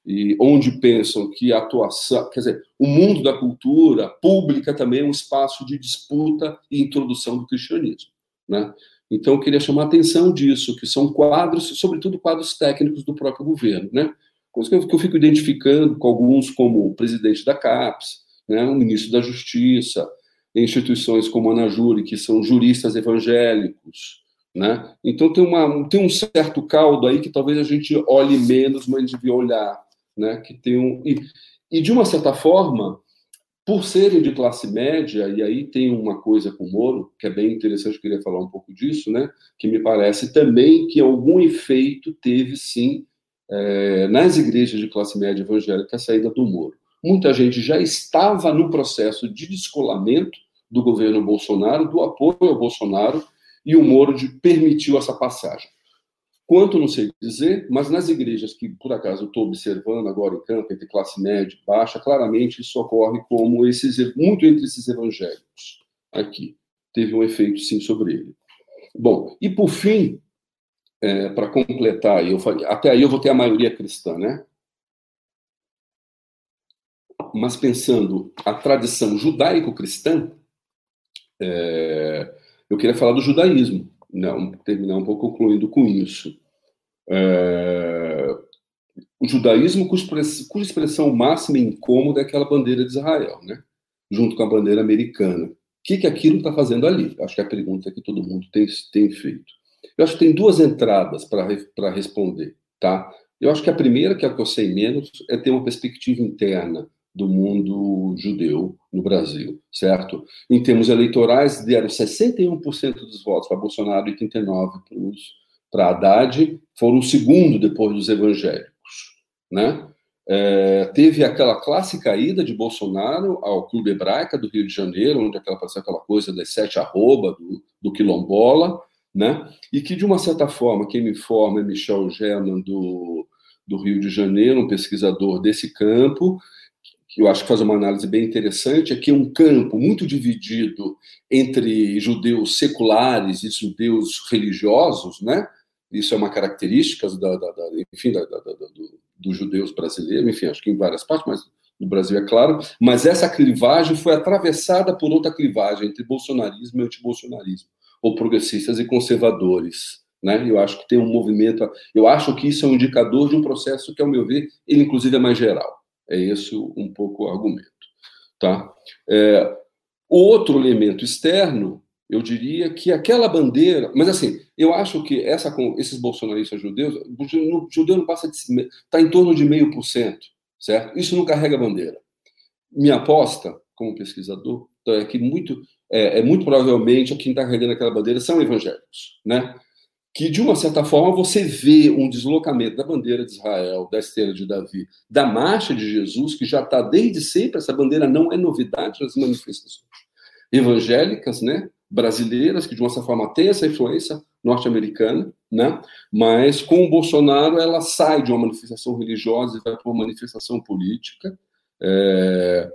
E onde pensam que a atuação, quer dizer, o mundo da cultura pública também é um espaço de disputa e introdução do cristianismo, né? Então, eu queria chamar a atenção disso, que são quadros, sobretudo quadros técnicos do próprio governo, né? Coisa que eu, que eu fico identificando com alguns como o presidente da CAPES, né, o ministro da Justiça, instituições como a Anajure, que são juristas evangélicos, né? Então tem, uma, tem um certo caldo aí que talvez a gente olhe menos, mas devia olhar né? Que tem um e, e de uma certa forma, por serem de classe média, e aí tem uma coisa com o Moro, que é bem interessante, queria falar um pouco disso, né? Que me parece também que algum efeito teve, sim, é, nas igrejas de classe média evangélica a saída do Moro. Muita gente já estava no processo de descolamento do governo Bolsonaro, do apoio ao Bolsonaro, e o Moro de, permitiu essa passagem. Quanto não sei dizer, mas nas igrejas que, por acaso, estou observando agora em campo, entre classe média e baixa, claramente isso ocorre como esses, muito entre esses evangélicos aqui. Teve um efeito, sim, sobre ele. Bom, e por fim, é, para completar, eu falei, até aí eu vou ter a maioria cristã, né? Mas pensando a tradição judaico-cristã, é, eu queria falar do judaísmo não, terminar um pouco concluindo com isso. É, o judaísmo, cuja expressão, máxima e incômoda é aquela bandeira de Israel, né? junto com a bandeira americana. O que, que aquilo está fazendo ali? Acho que é a pergunta que todo mundo tem, tem feito. Eu acho que tem duas entradas para responder. Tá? Eu acho que a primeira, que é a que eu sei menos, é ter uma perspectiva interna do mundo judeu no Brasil, certo? Em termos eleitorais, deram 61% dos votos para Bolsonaro e 39% para Haddad, foram o segundo depois dos evangélicos, né? É, teve aquela clássica ida de Bolsonaro ao Clube Hebraica do Rio de Janeiro, onde aquela, aquela coisa das sete arroba do, do quilombola, né? E que, de uma certa forma, quem me informa é Michel German, do, do Rio de Janeiro, um pesquisador desse campo, eu acho que faz uma análise bem interessante, é que um campo muito dividido entre judeus seculares e judeus religiosos, né? Isso é uma característica da, da, da enfim, da, do, dos judeus brasileiros, enfim, acho que em várias partes, mas no Brasil é claro. Mas essa clivagem foi atravessada por outra clivagem entre bolsonarismo e antibolsonarismo, ou progressistas e conservadores. Né? Eu acho que tem um movimento. Eu acho que isso é um indicador de um processo que, ao meu ver, ele inclusive é mais geral. É esse um pouco o argumento. Tá? É, o outro elemento externo, eu diria que aquela bandeira. Mas, assim, eu acho que essa, esses bolsonaristas judeus, o judeu não passa de. está em torno de meio por cento, certo? Isso não carrega bandeira. Minha aposta, como pesquisador, então, é que muito, é, é muito provavelmente quem está carregando aquela bandeira são evangélicos, né? Que, de uma certa forma, você vê um deslocamento da bandeira de Israel, da esteira de Davi, da marcha de Jesus, que já está desde sempre, essa bandeira não é novidade nas manifestações evangélicas, né, brasileiras, que de uma certa forma tem essa influência norte-americana, né, mas com o Bolsonaro ela sai de uma manifestação religiosa e vai para uma manifestação política, é,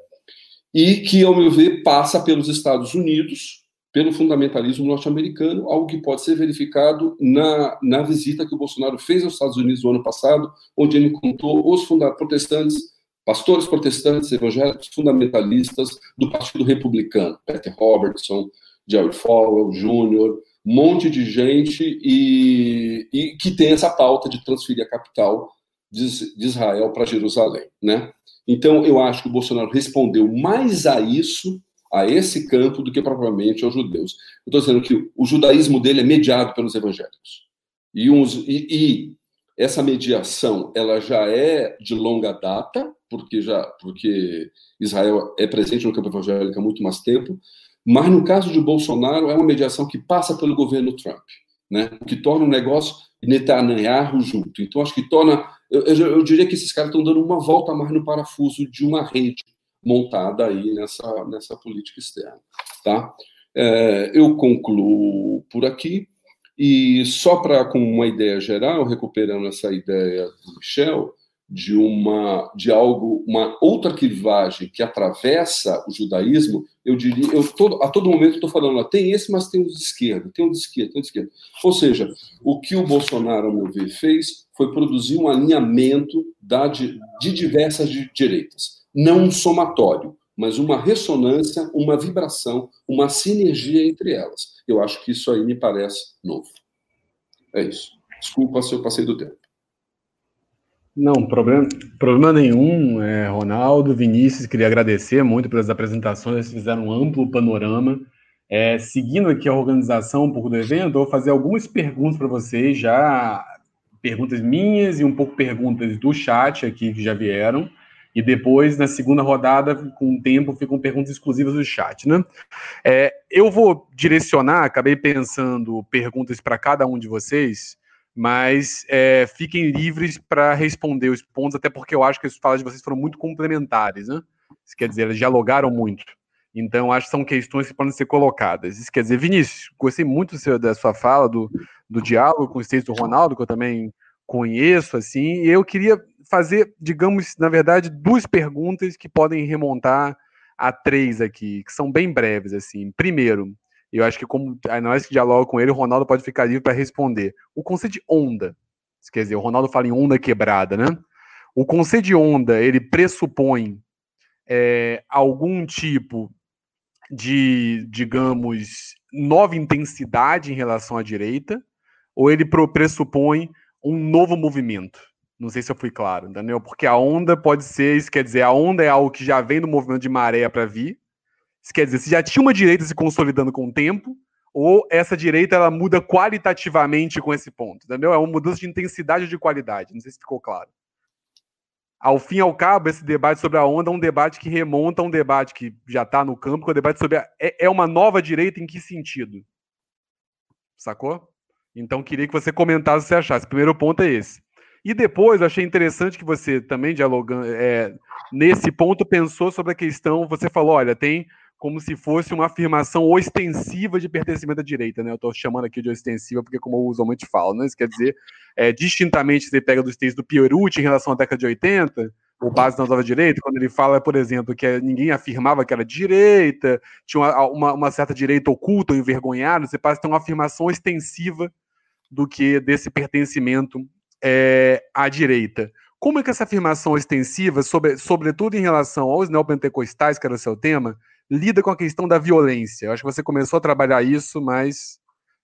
e que, ao meu ver, passa pelos Estados Unidos, pelo fundamentalismo norte-americano, algo que pode ser verificado na, na visita que o Bolsonaro fez aos Estados Unidos no ano passado, onde ele encontrou os protestantes, pastores protestantes evangélicos fundamentalistas do Partido Republicano, Peter Robertson, Jerry Falwell Jr., um monte de gente e, e que tem essa pauta de transferir a capital de, de Israel para Jerusalém, né? Então, eu acho que o Bolsonaro respondeu mais a isso a esse campo do que propriamente aos judeus. Eu estou dizendo que o judaísmo dele é mediado pelos evangélicos. E, uns, e, e, essa mediação ela já é de longa data, porque já porque Israel é presente no campo evangélico há muito mais tempo, mas no caso de Bolsonaro é uma mediação que passa pelo governo Trump, né? o que torna o negócio Netanyahu junto. Então acho que torna, eu, eu diria que esses caras estão dando uma volta mais no parafuso de uma rede montada aí nessa, nessa política externa. Tá? É, eu concluo por aqui. E só para com uma ideia geral, recuperando essa ideia do Michel, de uma de algo, uma outra clivagem que atravessa o judaísmo, eu diria, eu todo, a todo momento estou falando, ó, tem esse, mas tem um de esquerda, tem um de esquerda, tem um de esquerda. Ou seja, o que o Bolsonaro, ao meu ver, fez foi produzir um alinhamento da, de, de diversas direitas não um somatório, mas uma ressonância, uma vibração, uma sinergia entre elas. Eu acho que isso aí me parece novo. É isso. Desculpa se eu passei do tempo. Não, problema, problema nenhum, é, Ronaldo, Vinícius, queria agradecer muito pelas apresentações, eles fizeram um amplo panorama. É, seguindo aqui a organização um pouco do evento, eu vou fazer algumas perguntas para vocês, já perguntas minhas e um pouco perguntas do chat aqui que já vieram. E depois, na segunda rodada, com o tempo, ficam perguntas exclusivas do chat, né? É, eu vou direcionar, acabei pensando perguntas para cada um de vocês, mas é, fiquem livres para responder os pontos, até porque eu acho que as falas de vocês foram muito complementares, né? Isso quer dizer, elas dialogaram muito. Então, acho que são questões que podem ser colocadas. Isso quer dizer, Vinícius, gostei muito da sua fala, do, do diálogo com o textos do Ronaldo, que eu também conheço, assim, e eu queria fazer, digamos, na verdade, duas perguntas que podem remontar a três aqui, que são bem breves, assim. Primeiro, eu acho que como nós que dialogam com ele, o Ronaldo pode ficar livre para responder. O conceito de onda, quer dizer, o Ronaldo fala em onda quebrada, né? O conceito de onda, ele pressupõe é, algum tipo de, digamos, nova intensidade em relação à direita, ou ele pressupõe um novo movimento? Não sei se eu fui claro, entendeu? Porque a onda pode ser, isso quer dizer, a onda é algo que já vem do movimento de maré para vir. Isso quer dizer, se já tinha uma direita se consolidando com o tempo, ou essa direita ela muda qualitativamente com esse ponto, entendeu? É uma mudança de intensidade ou de qualidade. Não sei se ficou claro. Ao fim e ao cabo, esse debate sobre a onda é um debate que remonta a um debate que já está no campo, que é o debate sobre a, é, é uma nova direita em que sentido? Sacou? Então queria que você comentasse se você achasse. O primeiro ponto é esse. E depois, eu achei interessante que você também dialogando, é, nesse ponto, pensou sobre a questão, você falou, olha, tem como se fosse uma afirmação ostensiva de pertencimento à direita, né? Eu estou chamando aqui de ostensiva porque, como eu usualmente falo, né? Isso quer dizer, é, distintamente, você pega dos textos do Pierucci em relação à década de 80, o base da nova direita, quando ele fala, por exemplo, que ninguém afirmava que era direita, tinha uma, uma, uma certa direita oculta ou envergonhada, você passa a ter uma afirmação ostensiva do que desse pertencimento é, à direita. Como é que essa afirmação extensiva, sobre, sobretudo em relação aos neopentecostais, que era o seu tema, lida com a questão da violência? Eu acho que você começou a trabalhar isso, mas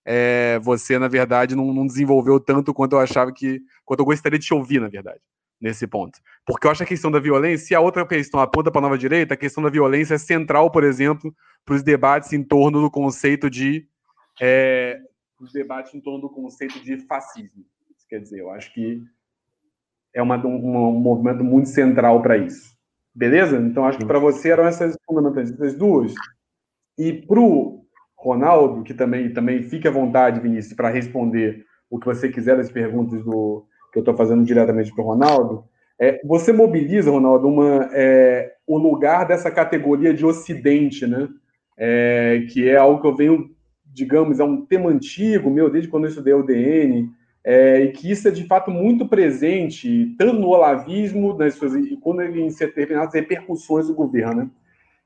é, você, na verdade, não, não, desenvolveu tanto quanto eu achava que. quanto eu gostaria de te ouvir, na verdade, nesse ponto. Porque eu acho a questão da violência, e a outra questão aponta para a nova direita, a questão da violência é central, por exemplo, para os debates em torno do conceito de. É, os debates em torno do conceito de fascismo. Quer dizer, eu acho que é uma, um, um movimento muito central para isso. Beleza? Então, acho que para você eram essas fundamentais, essas duas. E para o Ronaldo, que também, também fique à vontade, Vinícius, para responder o que você quiser das perguntas do, que eu estou fazendo diretamente para o Ronaldo, é, você mobiliza, Ronaldo, uma, é, o lugar dessa categoria de Ocidente, né? É, que é algo que eu venho, digamos, é um tema antigo meu, desde quando eu estudei o DN, é, e que isso é de fato muito presente, tanto no olavismo, nas suas, quando ele em determinadas repercussões do governo. Né?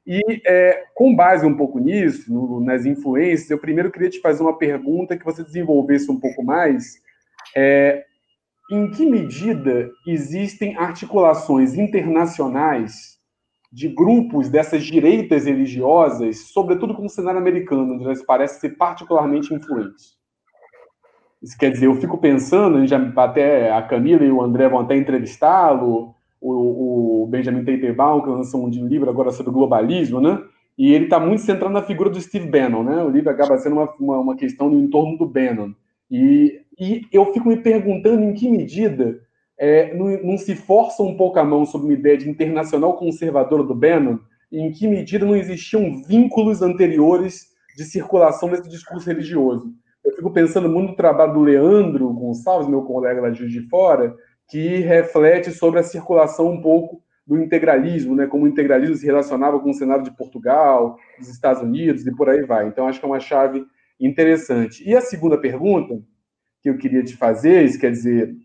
E é, com base um pouco nisso, no, nas influências, eu primeiro queria te fazer uma pergunta que você desenvolvesse um pouco mais. É, em que medida existem articulações internacionais de grupos dessas direitas religiosas, sobretudo com o cenário americano, onde elas parecem ser particularmente influentes? Isso quer dizer, eu fico pensando, já até a Camila e o André vão até entrevistá-lo, o, o Benjamin Teitelbaum, que lançou um livro agora sobre globalismo, né? e ele está muito centrado na figura do Steve Bannon, né? O livro acaba sendo uma, uma, uma questão no entorno do Bannon. E, e eu fico me perguntando em que medida é, não, não, se força um pouco a mão sobre uma ideia de internacional conservadora do Bannon, em que medida não existiam vínculos anteriores de circulação desse discurso religioso. Eu fico pensando muito no trabalho do Leandro Gonçalves, meu colega lá de Fora, que reflete sobre a circulação um pouco do integralismo, né, como o integralismo se relacionava com o cenário de Portugal, dos Estados Unidos e por aí vai. Então, acho que é uma chave interessante. E a segunda pergunta que eu queria te fazer, isso quer dizer,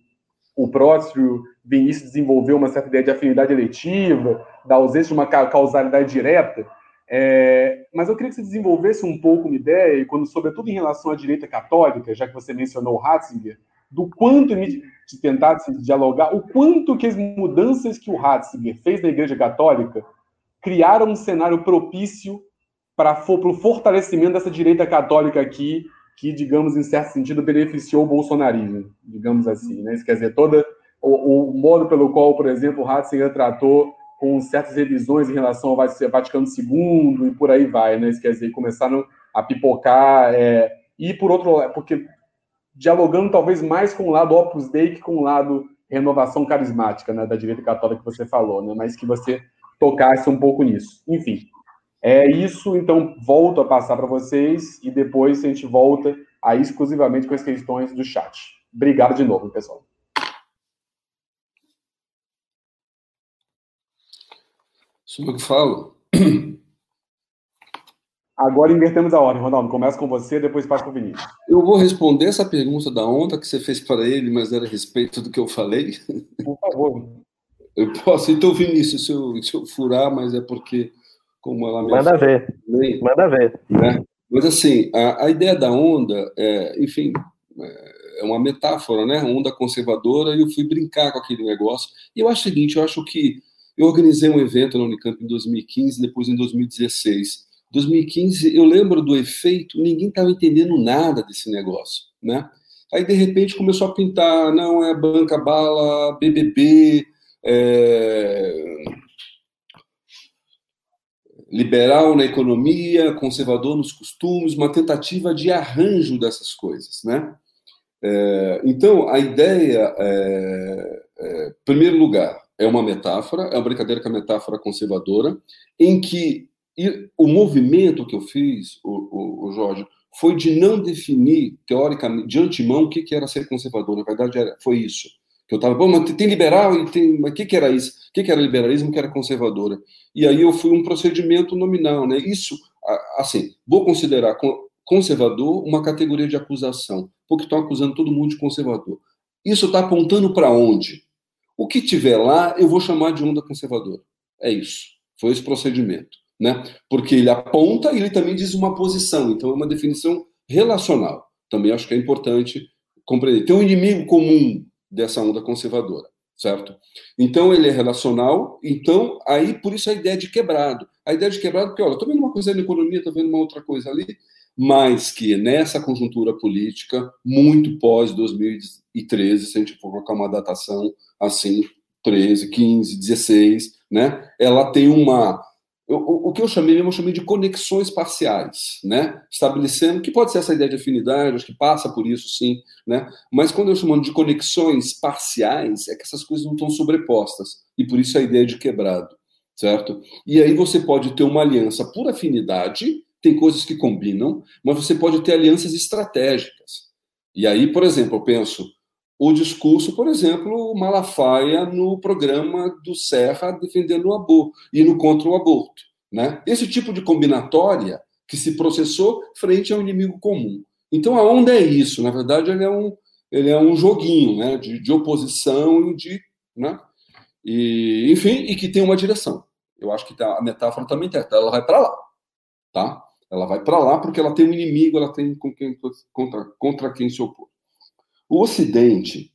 o Próspero Vinícius desenvolveu uma certa ideia de afinidade eletiva, da ausência de uma causalidade direta, é, mas eu queria que você desenvolvesse um pouco uma ideia, e quando, sobretudo em relação à direita católica, já que você mencionou Ratzinger, do quanto de tentar se dialogar, o quanto que as mudanças que o Ratzinger fez na Igreja Católica criaram um cenário propício para o fortalecimento dessa direita católica aqui, que, digamos, em certo sentido, beneficiou o bolsonarismo, digamos assim. Né? Isso quer dizer, o, o modo pelo qual, por exemplo, o Ratzinger tratou com certas revisões em relação ao Vaticano II e por aí vai, né? Isso quer dizer, começaram a pipocar. É, e por outro lado, porque dialogando talvez mais com o lado Opus Dei que com o lado renovação carismática, né, da direita católica que você falou, né, mas que você tocasse um pouco nisso. Enfim, é isso, então volto a passar para vocês e depois a gente volta aí exclusivamente com as questões do chat. Obrigado de novo, pessoal. Sou eu que falo. *clears throat* Agora invertemos a ordem, Ronaldo. Começa com você, depois passa para o Vinícius. Eu vou responder essa pergunta da onda que você fez para ele, mas era a respeito do que eu falei. Por favor. *laughs* Eu posso. Então, Vinícius, se eu, se eu furar, mas é porque, como ela me Manda ver. Também, Manda ver. Né? Mas, assim, a, a, ideia da onda, é, enfim, é, é uma metáfora, né? Onda conservadora, e eu fui brincar com aquele negócio. E eu acho o seguinte: eu acho que eu organizei um evento na Unicamp em 2015, depois em 2016 2015, eu lembro do efeito, ninguém estava entendendo nada desse negócio, né? Aí, de repente, começou a pintar, não, é banca bala, BBB, é... liberal na economia, conservador nos costumes, uma tentativa de arranjo dessas coisas, né? É... então, a ideia, é... é, primeiro lugar, é uma metáfora, é uma brincadeira com a metáfora conservadora, em que o movimento que eu fiz, o, o, o, Jorge, foi de não definir, teoricamente, de antemão, o que, que era ser conservador. Na verdade, era, foi isso. Que eu estava, bom, mas tem liberal e tem. Mas o que, que era isso? O que, que era liberalismo, o que era conservadora? E aí eu fui um procedimento nominal, né? Isso, assim, vou considerar conservador uma categoria de acusação, porque estão acusando todo mundo de conservador. Isso está apontando para onde? O que tiver lá, eu vou chamar de onda conservadora. É isso. Foi esse procedimento né? Porque ele aponta e ele também diz uma posição, então é uma definição relacional. Também acho que é importante compreender. Tem um inimigo comum dessa onda conservadora, certo? Então ele é relacional, então aí por isso a ideia de quebrado. A ideia de quebrado, porque olha, estou vendo uma coisa na economia, estou vendo uma outra coisa ali, mas que nessa conjuntura política, muito pós 2013, se a gente for colocar uma datação assim, 13, 15, 16, né? Ela tem uma o, que eu chamei, eu chamei de conexões parciais, né? Estabelecendo que pode ser essa ideia de afinidade, acho que passa por isso, sim, né? Mas quando eu chamo de conexões parciais, é que essas coisas não estão sobrepostas e por isso a ideia de quebrado, certo? E aí você pode ter uma aliança por afinidade, tem coisas que combinam, mas você pode ter alianças estratégicas. E aí, por exemplo, eu penso o discurso, por exemplo, Malafaia no programa do Serra defendendo o aborto, indo contra o aborto. Né? Esse tipo de combinatória que se processou frente ao inimigo comum. Então a onda é isso, na verdade ele é um, ele é um joguinho né? de, de oposição e de. Né? E, enfim, e que tem uma direção. Eu acho que tá, a metáfora também tem, ela vai para lá. Tá? Ela vai para lá porque ela tem um inimigo, ela tem com quem, contra, contra quem se opor. O Ocidente,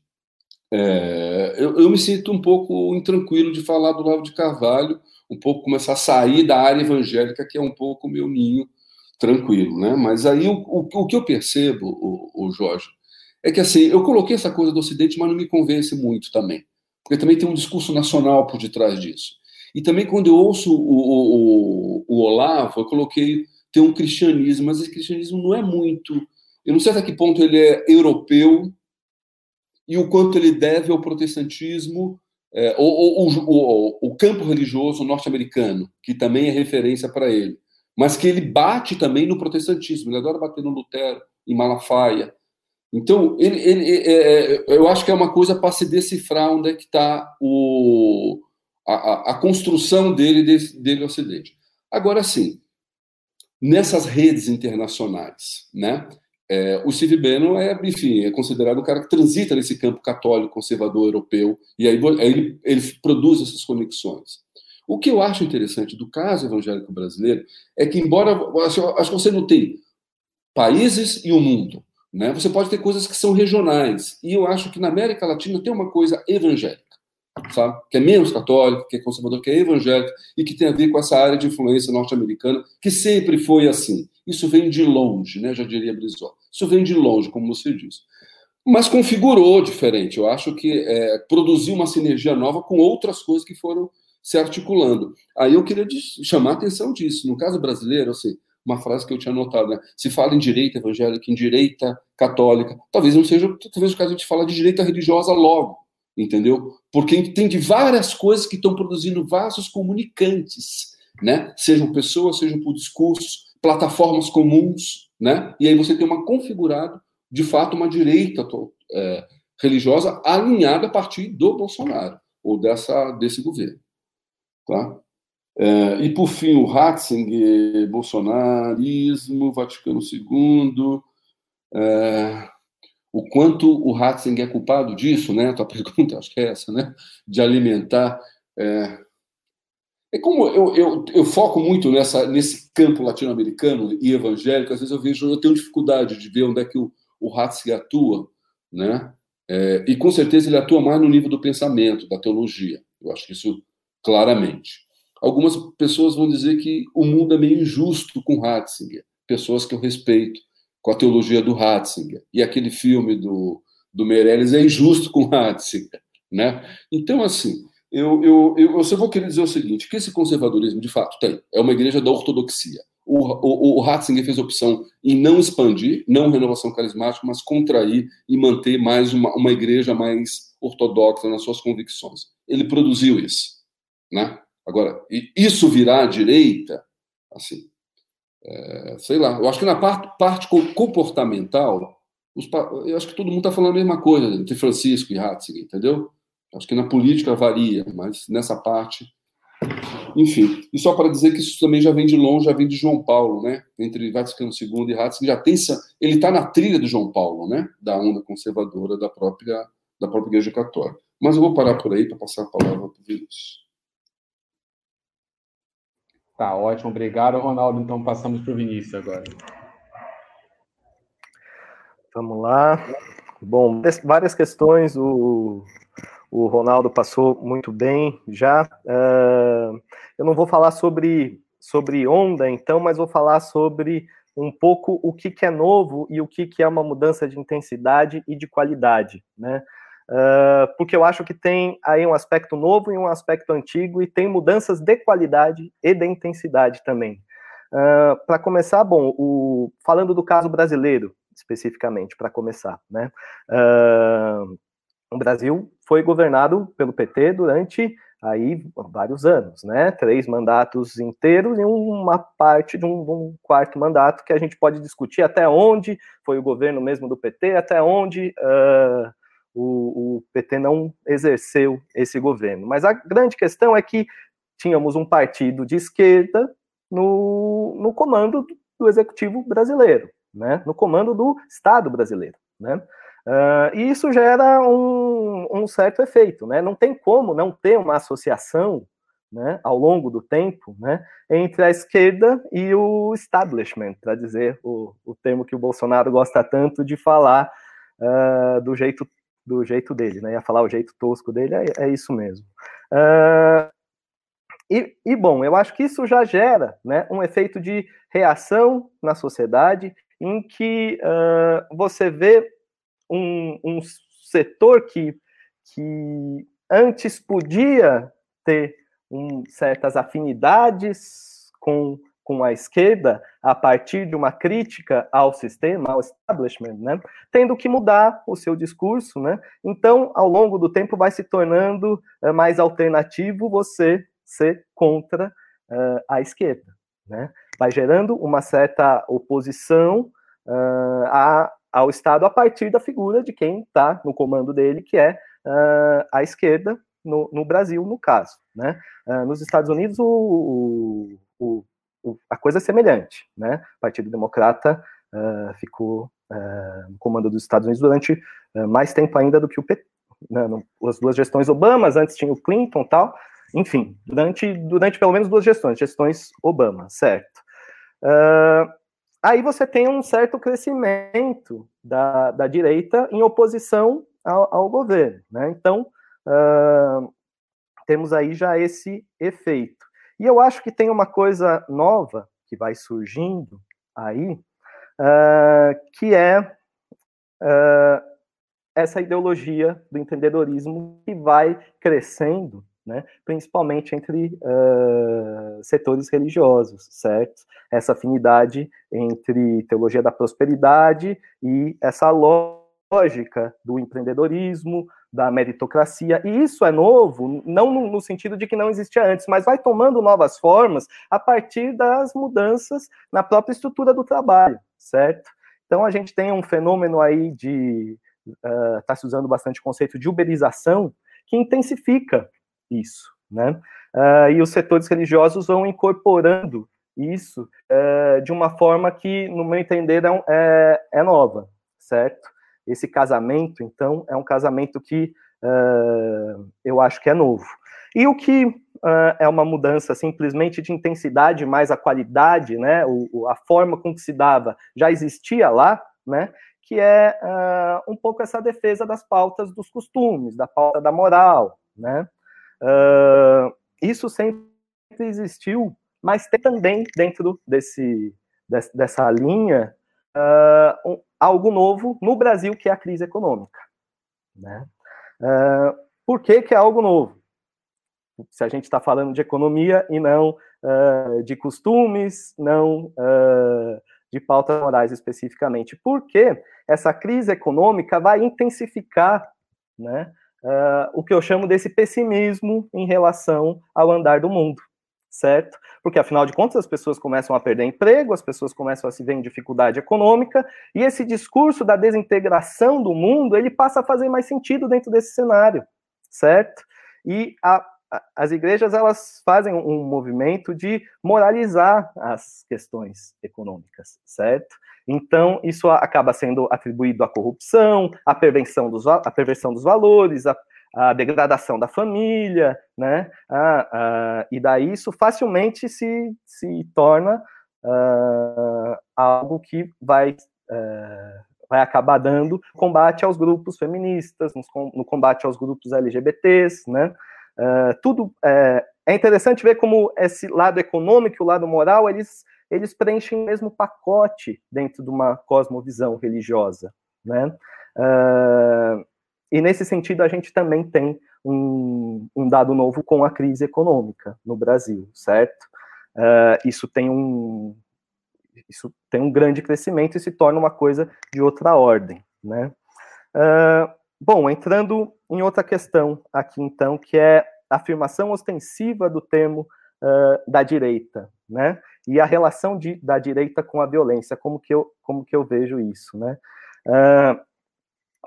é, eu, eu, me sinto um pouco intranquilo de falar do Lavo de Carvalho, um pouco começar a sair da área evangélica, que é um pouco meu ninho tranquilo, né? Mas aí o, o, o que eu percebo, o, o, Jorge, é que assim, eu coloquei essa coisa do Ocidente, mas não me convence muito também, porque também tem um discurso nacional por detrás disso. E também quando eu ouço o, o, o Olavo, eu coloquei tem um cristianismo, mas esse cristianismo não é muito. Eu não sei até que ponto ele é europeu e o quanto ele deve ao protestantismo, é, ou, o campo religioso norte-americano, que também é referência para ele, mas que ele bate também no protestantismo. Ele adora bater no Lutero, em Malafaia. Então, ele, ele é, é, eu acho que é uma coisa para se decifrar onde é que está a, a, construção dele, dele, Ocidente. Agora, sim, nessas redes internacionais, né? É, o Steve Bannon é, enfim, é considerado o cara que transita nesse campo católico conservador europeu e aí, aí ele, ele produz essas conexões. O que eu acho interessante do caso evangélico brasileiro é que, embora acho, acho que você não tem países e o mundo, né? Você pode ter coisas que são regionais e eu acho que na América Latina tem uma coisa evangélica sabe? Que é menos católico, que é conservador, que é evangélico e que tem a ver com essa área de influência norte-americana, que sempre foi assim. Isso vem de longe, né? Já diria Brizola. Isso vem de longe, como você disse. Mas configurou diferente. Eu acho que é, produziu uma sinergia nova com outras coisas que foram se articulando. Aí eu queria chamar a atenção disso. No caso brasileiro, assim, uma frase que eu tinha notado, né? Se fala em direita evangélica, em direita católica, talvez não seja, talvez o caso a gente fala de direita religiosa logo, entendeu? Porque entende várias coisas que estão produzindo vasos comunicantes, né? Sejam pessoas, sejam por discursos, plataformas comuns, né? E aí você tem uma configurado, de fato, uma direita é, religiosa alinhada a partir do Bolsonaro ou dessa desse governo, tá? É, e por fim o Ratzinger, bolsonarismo, Vaticano II, é, o quanto o Ratzinger é culpado disso, né? A tua *laughs* pergunta, acho que é essa, né? De alimentar. É, é como eu, eu, eu, foco muito nessa, nesse campo latino-americano e evangélico, às vezes eu vejo, eu tenho dificuldade de ver onde é que o, o atua, né? É, e com certeza ele atua mais no nível do pensamento, da teologia. Eu acho que isso claramente. Algumas pessoas vão dizer que o mundo é meio injusto com Ratzinger, pessoas que eu respeito com a teologia do Ratzinger. E aquele filme do, do Meirelles é injusto com Ratzinger. Né? Então, assim, eu, eu, eu, eu só vou querer dizer o seguinte, que esse conservadorismo, de fato, tem. É uma igreja da ortodoxia. O, o, o Ratzinger fez a opção em não expandir, não renovação carismática, mas contrair e manter mais uma, uma igreja mais ortodoxa nas suas convicções. Ele produziu isso. Né? Agora, isso virar à direita, assim, é, sei lá, eu acho que na parte, parte comportamental, os, eu acho que todo mundo está falando a mesma coisa entre Francisco e Ratzinger, entendeu? Acho que na política varia, mas nessa parte. Enfim, e só para dizer que isso também já vem de longe, já vem de João Paulo, né? Entre Vaticano II e Ratzinger, já tem ele está na trilha de João Paulo, né? Da onda conservadora da própria da própria Igreja Católica. Mas eu vou parar por aí para passar a palavra para o Vinícius. Tá ótimo, obrigado, Ronaldo. Então passamos para o Vinícius agora. Vamos lá. Bom, várias questões o, o Ronaldo passou muito bem já. Uh, eu não vou falar sobre, sobre onda, então, mas vou falar sobre um pouco o que, que é novo e o que, que é uma mudança de intensidade e de qualidade, né? Uh, porque eu acho que tem aí um aspecto novo e um aspecto antigo, e tem mudanças de qualidade e de intensidade também. Uh, para começar, bom, o, falando do caso brasileiro, especificamente, para começar, né? Uh, o Brasil foi governado pelo PT durante aí vários anos, né? Três mandatos inteiros e uma parte de um, um, quarto mandato que a gente pode discutir até onde foi o governo mesmo do PT, até onde uh, o, o PT não exerceu esse governo. Mas a grande questão é que tínhamos um partido de esquerda no, no comando do executivo brasileiro, né? no comando do Estado brasileiro. Né? Uh, e isso gera um, um, certo efeito. Né? Não tem como não ter uma associação né, ao longo do tempo né, entre a esquerda e o establishment, para dizer o, o termo que o Bolsonaro gosta tanto de falar uh, do jeito do jeito dele, né? Ia falar o jeito tosco dele, é, é isso mesmo. Uh, e, e, bom, eu acho que isso já gera né, um efeito de reação na sociedade, em que uh, você vê um, um setor que, que antes podia ter um, certas afinidades com, com a esquerda a partir de uma crítica ao sistema, ao establishment, né? tendo que mudar o seu discurso. Né? Então, ao longo do tempo, vai se tornando uh, mais alternativo você ser contra uh, a esquerda. Né? Vai gerando uma certa oposição uh, a, ao Estado a partir da figura de quem está no comando dele, que é a esquerda, no, no Brasil, no caso. Né? Uh, nos Estados Unidos, o, o, o, a coisa é semelhante. Né? O Partido Democrata uh, ficou uh, no comando dos Estados Unidos durante mais tempo ainda do que o PT. Né? As duas gestões Obamas, antes tinha o Clinton tal. Enfim, durante, durante pelo menos duas gestões, gestões Obama, certo? Aí você tem um certo crescimento da, da direita em oposição ao, ao governo. Né? Então, uh, temos aí já esse efeito. E eu acho que tem uma coisa nova que vai surgindo aí, uh, que é uh, essa ideologia do empreendedorismo que vai crescendo, né, principalmente entre uh, setores religiosos, certo? Essa afinidade entre teologia da prosperidade e essa lógica do empreendedorismo, da meritocracia, e isso é novo, não no, sentido de que não existia antes, mas vai tomando novas formas a partir das mudanças na própria estrutura do trabalho, certo? Então a gente tem um fenômeno aí de está uh, se usando bastante o conceito de uberização que intensifica isso, né? Uh, e os setores religiosos vão incorporando isso uh, de uma forma que, no meu entender, é, é, é nova, certo? Esse casamento, então, é um casamento que uh, eu acho que é novo. E o que uh, é uma mudança simplesmente de intensidade mais a qualidade, né? O, a forma com que se dava já existia lá, né? Que é uh, um pouco essa defesa das pautas dos costumes, da pauta da moral, né? Isso sempre existiu, mas tem também dentro desse, dessa linha um, algo novo no Brasil, que é a crise econômica. Né? Uh, por que, que é algo novo? Se a gente está falando de economia e não uh, de costumes, não uh, de pautas morais especificamente. Porque essa crise econômica vai intensificar né, o que eu chamo desse pessimismo em relação ao andar do mundo certo? Porque afinal de contas as pessoas começam a perder emprego, as pessoas começam a se ver em dificuldade econômica, e esse discurso da desintegração do mundo, ele passa a fazer mais sentido dentro desse cenário, certo? E a, as igrejas elas fazem um movimento de moralizar as questões econômicas, certo? Então, isso acaba sendo atribuído à corrupção, à perversão dos, à perversão dos valores, à, a degradação da família, né? E daí isso facilmente se, se torna ah, algo que vai, eh, vai acabar dando combate aos grupos feministas, no combate aos grupos LGBTs, né? Uh, tudo é, é, interessante ver como esse lado econômico e o lado moral eles, eles preenchem o mesmo pacote dentro de uma cosmovisão religiosa, né? Uh, e nesse sentido, a gente também tem um, um dado novo com a crise econômica no Brasil, certo? Uh, isso tem um isso tem um grande crescimento e se torna uma coisa de outra ordem, né? Uh, bom, entrando em outra questão aqui então, que é a afirmação ostensiva do termo uh, da direita, né? E a relação de, da direita com a violência, como que eu, como que eu vejo isso, né? Uh,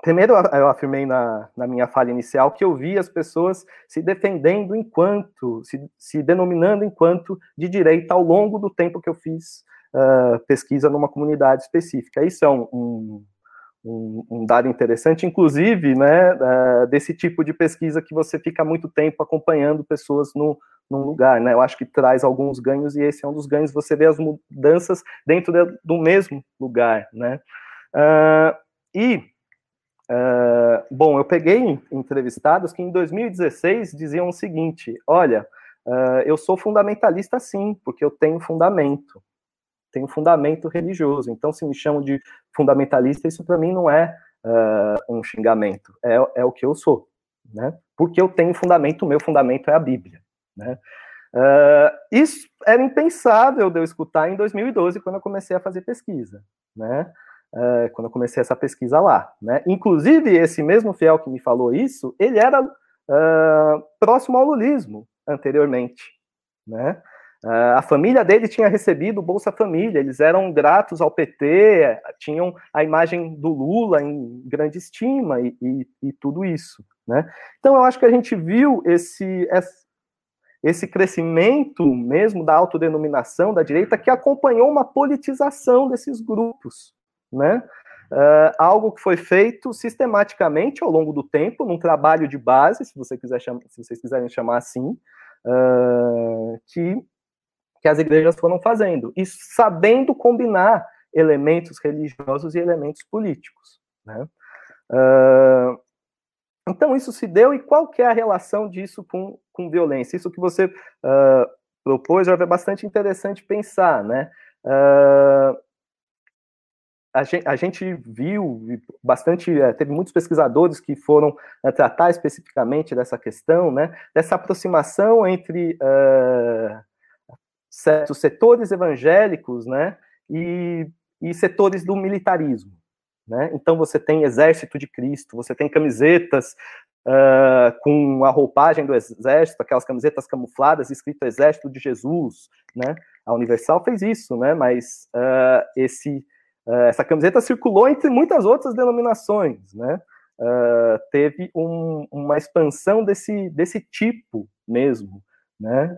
Primeiro, eu afirmei na, na, minha fala inicial que eu vi as pessoas se defendendo enquanto, se, se denominando enquanto de direita ao longo do tempo que eu fiz uh, pesquisa numa comunidade específica. Isso é um, um, um, um dado interessante, inclusive, né, uh, desse tipo de pesquisa que você fica muito tempo acompanhando pessoas no, num lugar, né? Eu acho que traz alguns ganhos e esse é um dos ganhos. Você vê as mudanças dentro de, do mesmo lugar, né? Uh, e Uh, bom, eu peguei entrevistados que em 2016 diziam o seguinte: olha, uh, eu sou fundamentalista sim, porque eu tenho fundamento, tenho fundamento religioso. Então, se me chamam de fundamentalista, isso para mim não é uh, um xingamento, é, é o que eu sou, né? Porque eu tenho fundamento, o meu fundamento é a Bíblia, Né? Uh, isso era impensável de eu escutar em 2012, quando eu comecei a fazer pesquisa, né? Uh, quando eu comecei essa pesquisa lá, né? Inclusive, esse mesmo fiel que me falou isso, ele era uh, próximo ao lulismo anteriormente, né? A família dele tinha recebido Bolsa Família, eles eram gratos ao PT, tinham a imagem do Lula em grande estima e, e, e tudo isso, né? Então, eu acho que a gente viu esse, esse crescimento mesmo da autodenominação da direita que acompanhou uma politização desses grupos, né? Uh, algo que foi feito sistematicamente ao longo do tempo, num trabalho de base, se, você quiser se vocês quiserem chamar assim, uh, que, que as igrejas foram fazendo, e sabendo combinar elementos religiosos e elementos políticos. Né? Uh, então, isso se deu, e qual que é a relação disso com, com violência? Isso que você uh, propôs, é bastante interessante pensar, né? Uh, a, gente, a gente, viu bastante, eh, teve muitos pesquisadores que foram uh, tratar especificamente dessa questão, né? Dessa aproximação entre certos setores evangélicos, né? E, e setores do militarismo, né? Então você tem Exército de Cristo, você tem camisetas uh, com a roupagem do Exército, aquelas camisetas camufladas escrito Exército de Jesus. Né? A Universal fez isso, né? mas uh, esse, uh, essa camiseta circulou entre muitas outras denominações. Né? teve um, uma expansão desse, desse tipo mesmo. Né?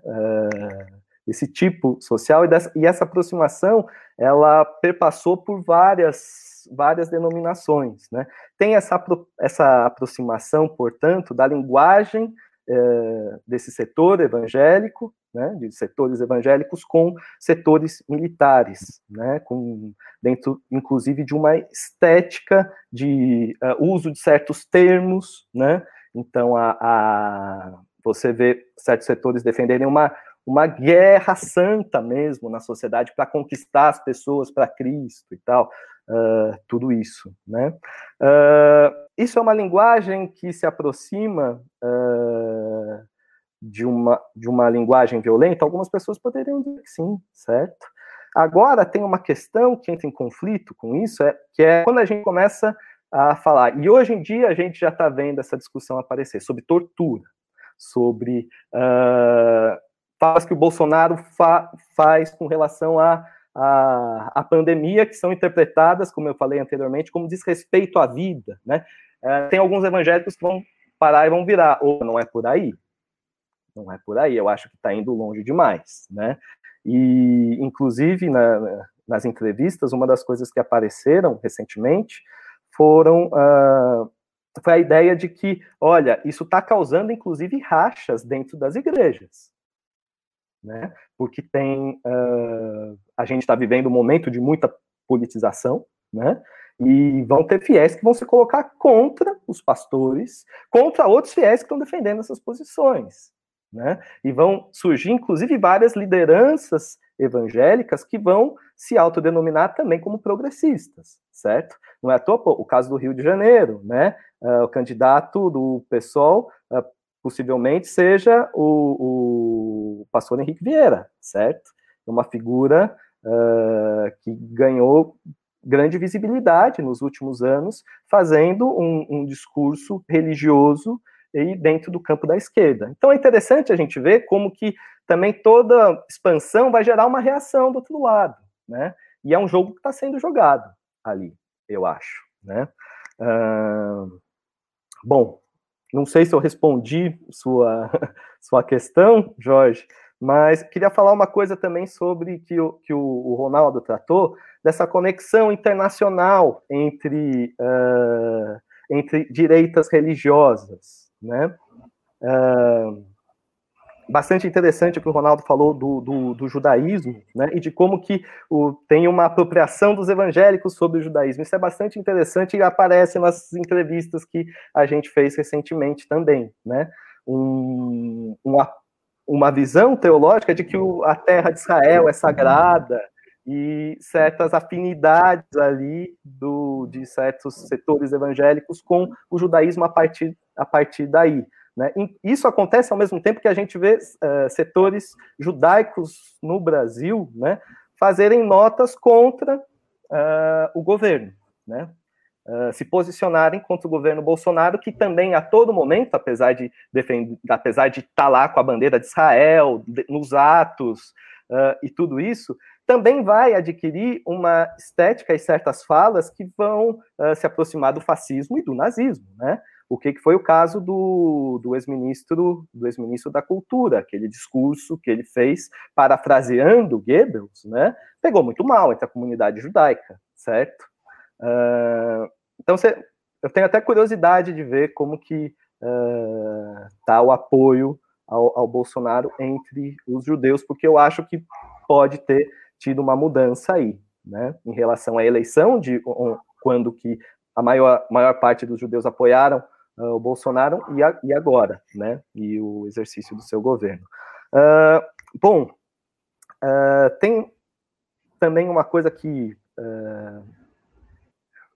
Esse tipo social e, dessa, e essa aproximação ela perpassou por várias várias denominações. Né? Tem essa, essa aproximação, portanto, da linguagem é, desse setor evangélico, né, de setores evangélicos com setores militares, né, com dentro, inclusive, de uma estética de uh, uso de certos termos, né, então a, a, você vê certos setores defenderem uma uma guerra santa mesmo na sociedade para conquistar as pessoas para Cristo e tal uh, tudo isso. Né? Uh, isso é uma linguagem que se aproxima uh, de, uma, de uma linguagem violenta? Algumas pessoas poderiam dizer que sim, certo? Agora, tem uma questão que entra em conflito com isso, é, que é quando a gente começa a falar, e hoje em dia a gente já está vendo essa discussão aparecer, sobre tortura, sobre uh, falas que o Bolsonaro fa faz com relação a a, a pandemia, que são interpretadas, como eu falei anteriormente, como desrespeito à vida, né? É, tem alguns evangélicos que vão parar e vão virar, ou não é por aí, não é por aí, eu acho que está indo longe demais, né? E, inclusive, na, nas entrevistas, uma das coisas que apareceram recentemente foram uh, foi a ideia de que, olha, isso está causando, inclusive, rachas dentro das igrejas né? Porque tem uh, a gente está vivendo um momento de muita politização, né? E vão ter fiéis que vão se colocar contra os pastores, contra outros fiéis que estão defendendo essas posições, né? E vão surgir, inclusive, várias lideranças evangélicas que vão se autodenominar também como progressistas, certo? Não é à toa, o caso do Rio de Janeiro, né? Uh, o candidato do PSOL possivelmente seja o, o pastor Henrique Vieira, certo? Uma figura uh, que ganhou grande visibilidade nos últimos anos, fazendo um, um discurso religioso e dentro do campo da esquerda. Então é interessante a gente ver como que também toda expansão vai gerar uma reação do outro lado, né? E é um jogo que está sendo jogado ali, eu acho, né? Uh, bom, não sei se eu respondi sua, *laughs* sua questão, Jorge, mas queria falar uma coisa também sobre que o, que o, Ronaldo tratou, dessa conexão internacional entre, uh, entre direitas religiosas, né? Uh, bastante interessante o que o Ronaldo falou do, do, do judaísmo, né, e de como que o, tem uma apropriação dos evangélicos sobre o judaísmo. Isso é bastante interessante e aparece nas entrevistas que a gente fez recentemente também, né, um, uma, uma visão teológica de que o, a terra de Israel é sagrada e certas afinidades ali do, de certos setores evangélicos com o judaísmo a partir, a partir daí Né? Isso acontece ao mesmo tempo que a gente vê uh, setores judaicos no Brasil né, fazerem notas contra uh, o governo, né? Uh, se posicionarem contra o governo Bolsonaro, que também a todo momento, apesar de defender, apesar de estar tá lá com a bandeira de Israel, de, nos atos e tudo isso, também vai adquirir uma estética e certas falas que vão se aproximar do fascismo e do nazismo, né? O que, que foi o caso do, do ex-ministro do ex-ministro da Cultura, aquele discurso que ele fez parafraseando Goebbels, né, pegou muito mal entre a comunidade judaica, certo? Uh, então, você, eu tenho até curiosidade de ver como que está uh, o apoio ao, ao Bolsonaro entre os judeus, porque eu acho que pode ter tido uma mudança aí, né, em relação à eleição de quando que a maior, maior parte dos judeus apoiaram uh, o Bolsonaro e, a, e, agora, né? E o exercício do seu governo. Uh, bom, uh, tem também uma coisa que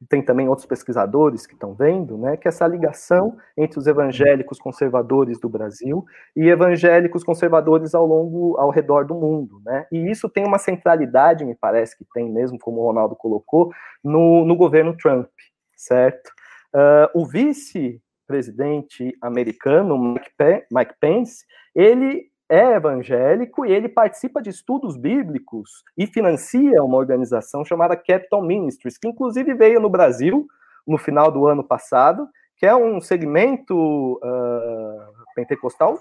tem também outros pesquisadores que estão vendo, né, que é essa ligação entre os evangélicos conservadores do Brasil e evangélicos conservadores ao longo, ao redor do mundo, né, e isso tem uma centralidade, me parece que tem mesmo, como o Ronaldo colocou, no, no governo Trump, certo? Uh, o vice presidente americano, Mike Pence, ele é evangélico e ele participa de estudos bíblicos e financia uma organização chamada Capital Ministries, que inclusive veio no Brasil no final do ano passado, que é um segmento uh, pentecostal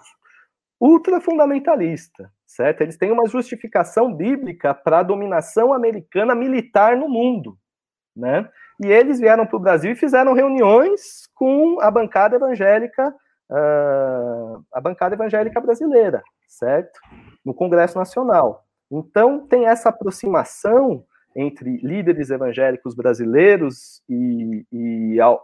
ultra fundamentalista, certo? Eles têm uma justificação bíblica para a dominação americana militar no mundo, né? E eles vieram para o Brasil e fizeram reuniões com a bancada evangélica, uh, a bancada evangélica brasileira, certo? No Congresso Nacional. Então tem essa aproximação entre líderes evangélicos brasileiros e, e ao,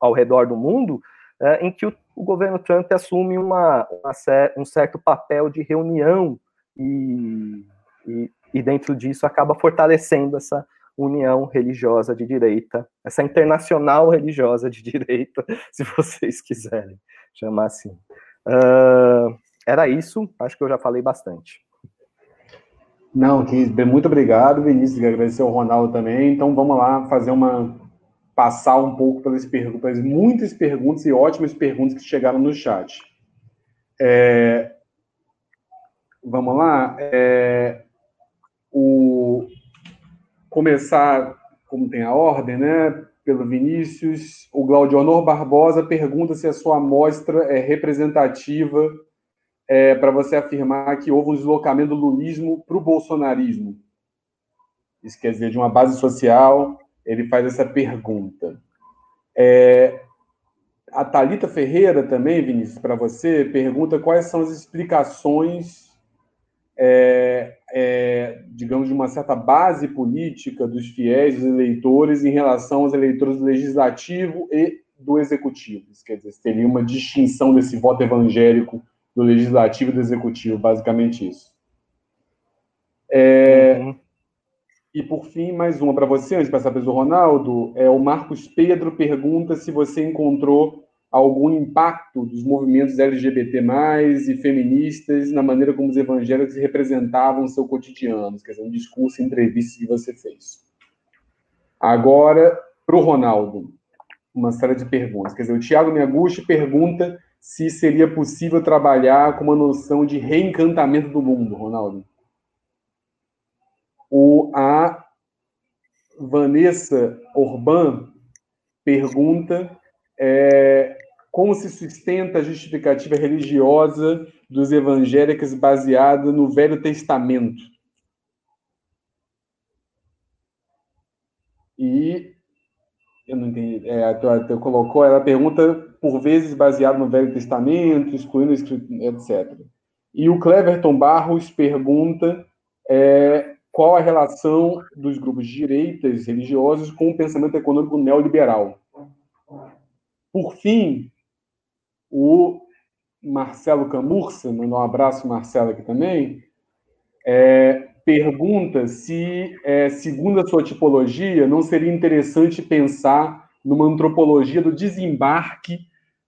ao redor do mundo, uh, em que o, o, governo Trump assume uma, uma, um certo papel de reunião e, e, e dentro disso acaba fortalecendo essa união religiosa de direita, essa internacional religiosa de *laughs* direita, se vocês quiserem chamar assim. Uh, era isso, acho que eu já falei bastante. Não, muito obrigado, Vinícius, agradecer ao Ronaldo também. Então vamos lá fazer uma passar um pouco pelas perguntas, muitas perguntas e ótimas perguntas que chegaram no chat. É, vamos lá. É, o, começar, como tem a ordem, né? Pelo Vinícius. O Glaudionor Barbosa pergunta se a sua amostra é representativa é, para você afirmar que houve um deslocamento do lulismo para o bolsonarismo. Isso quer dizer, de uma base social, ele faz essa pergunta. É, a Talita Ferreira também, Vinícius, para você, pergunta quais são as explicações é, é, digamos, de uma certa base política dos fiéis, dos eleitores, em relação aos eleitores do legislativo e do executivo. Isso quer dizer, teria uma distinção desse voto evangélico do legislativo e do executivo, basicamente isso. É, uhum. E por fim, mais uma para você, antes de passar para o Ronaldo, é, o Marcos Pedro pergunta se você encontrou algum impacto dos movimentos LGBT+, e feministas na maneira como os evangélicos representavam seu cotidiano, quer dizer, um discurso, entrevista que você fez. Agora, para o Ronaldo, uma série de perguntas. Quer dizer, o Tiago Miaguchi pergunta se seria possível trabalhar com uma noção de reencantamento do mundo, Ronaldo. O, a Vanessa Orban pergunta é, como se sustenta a justificativa religiosa dos evangélicos baseada no Velho Testamento. E eu não entendi. É, tu, colocou, ela pergunta por vezes baseado no Velho Testamento, excluindo etc. E o Cleverton Barros pergunta é, qual a relação dos grupos de direitas religiosos com o pensamento econômico neoliberal. Por fim, o Marcelo Camurça, mandar um abraço, Marcelo, aqui também, é, pergunta se, é, segundo a sua tipologia, não seria interessante pensar numa antropologia do desembarque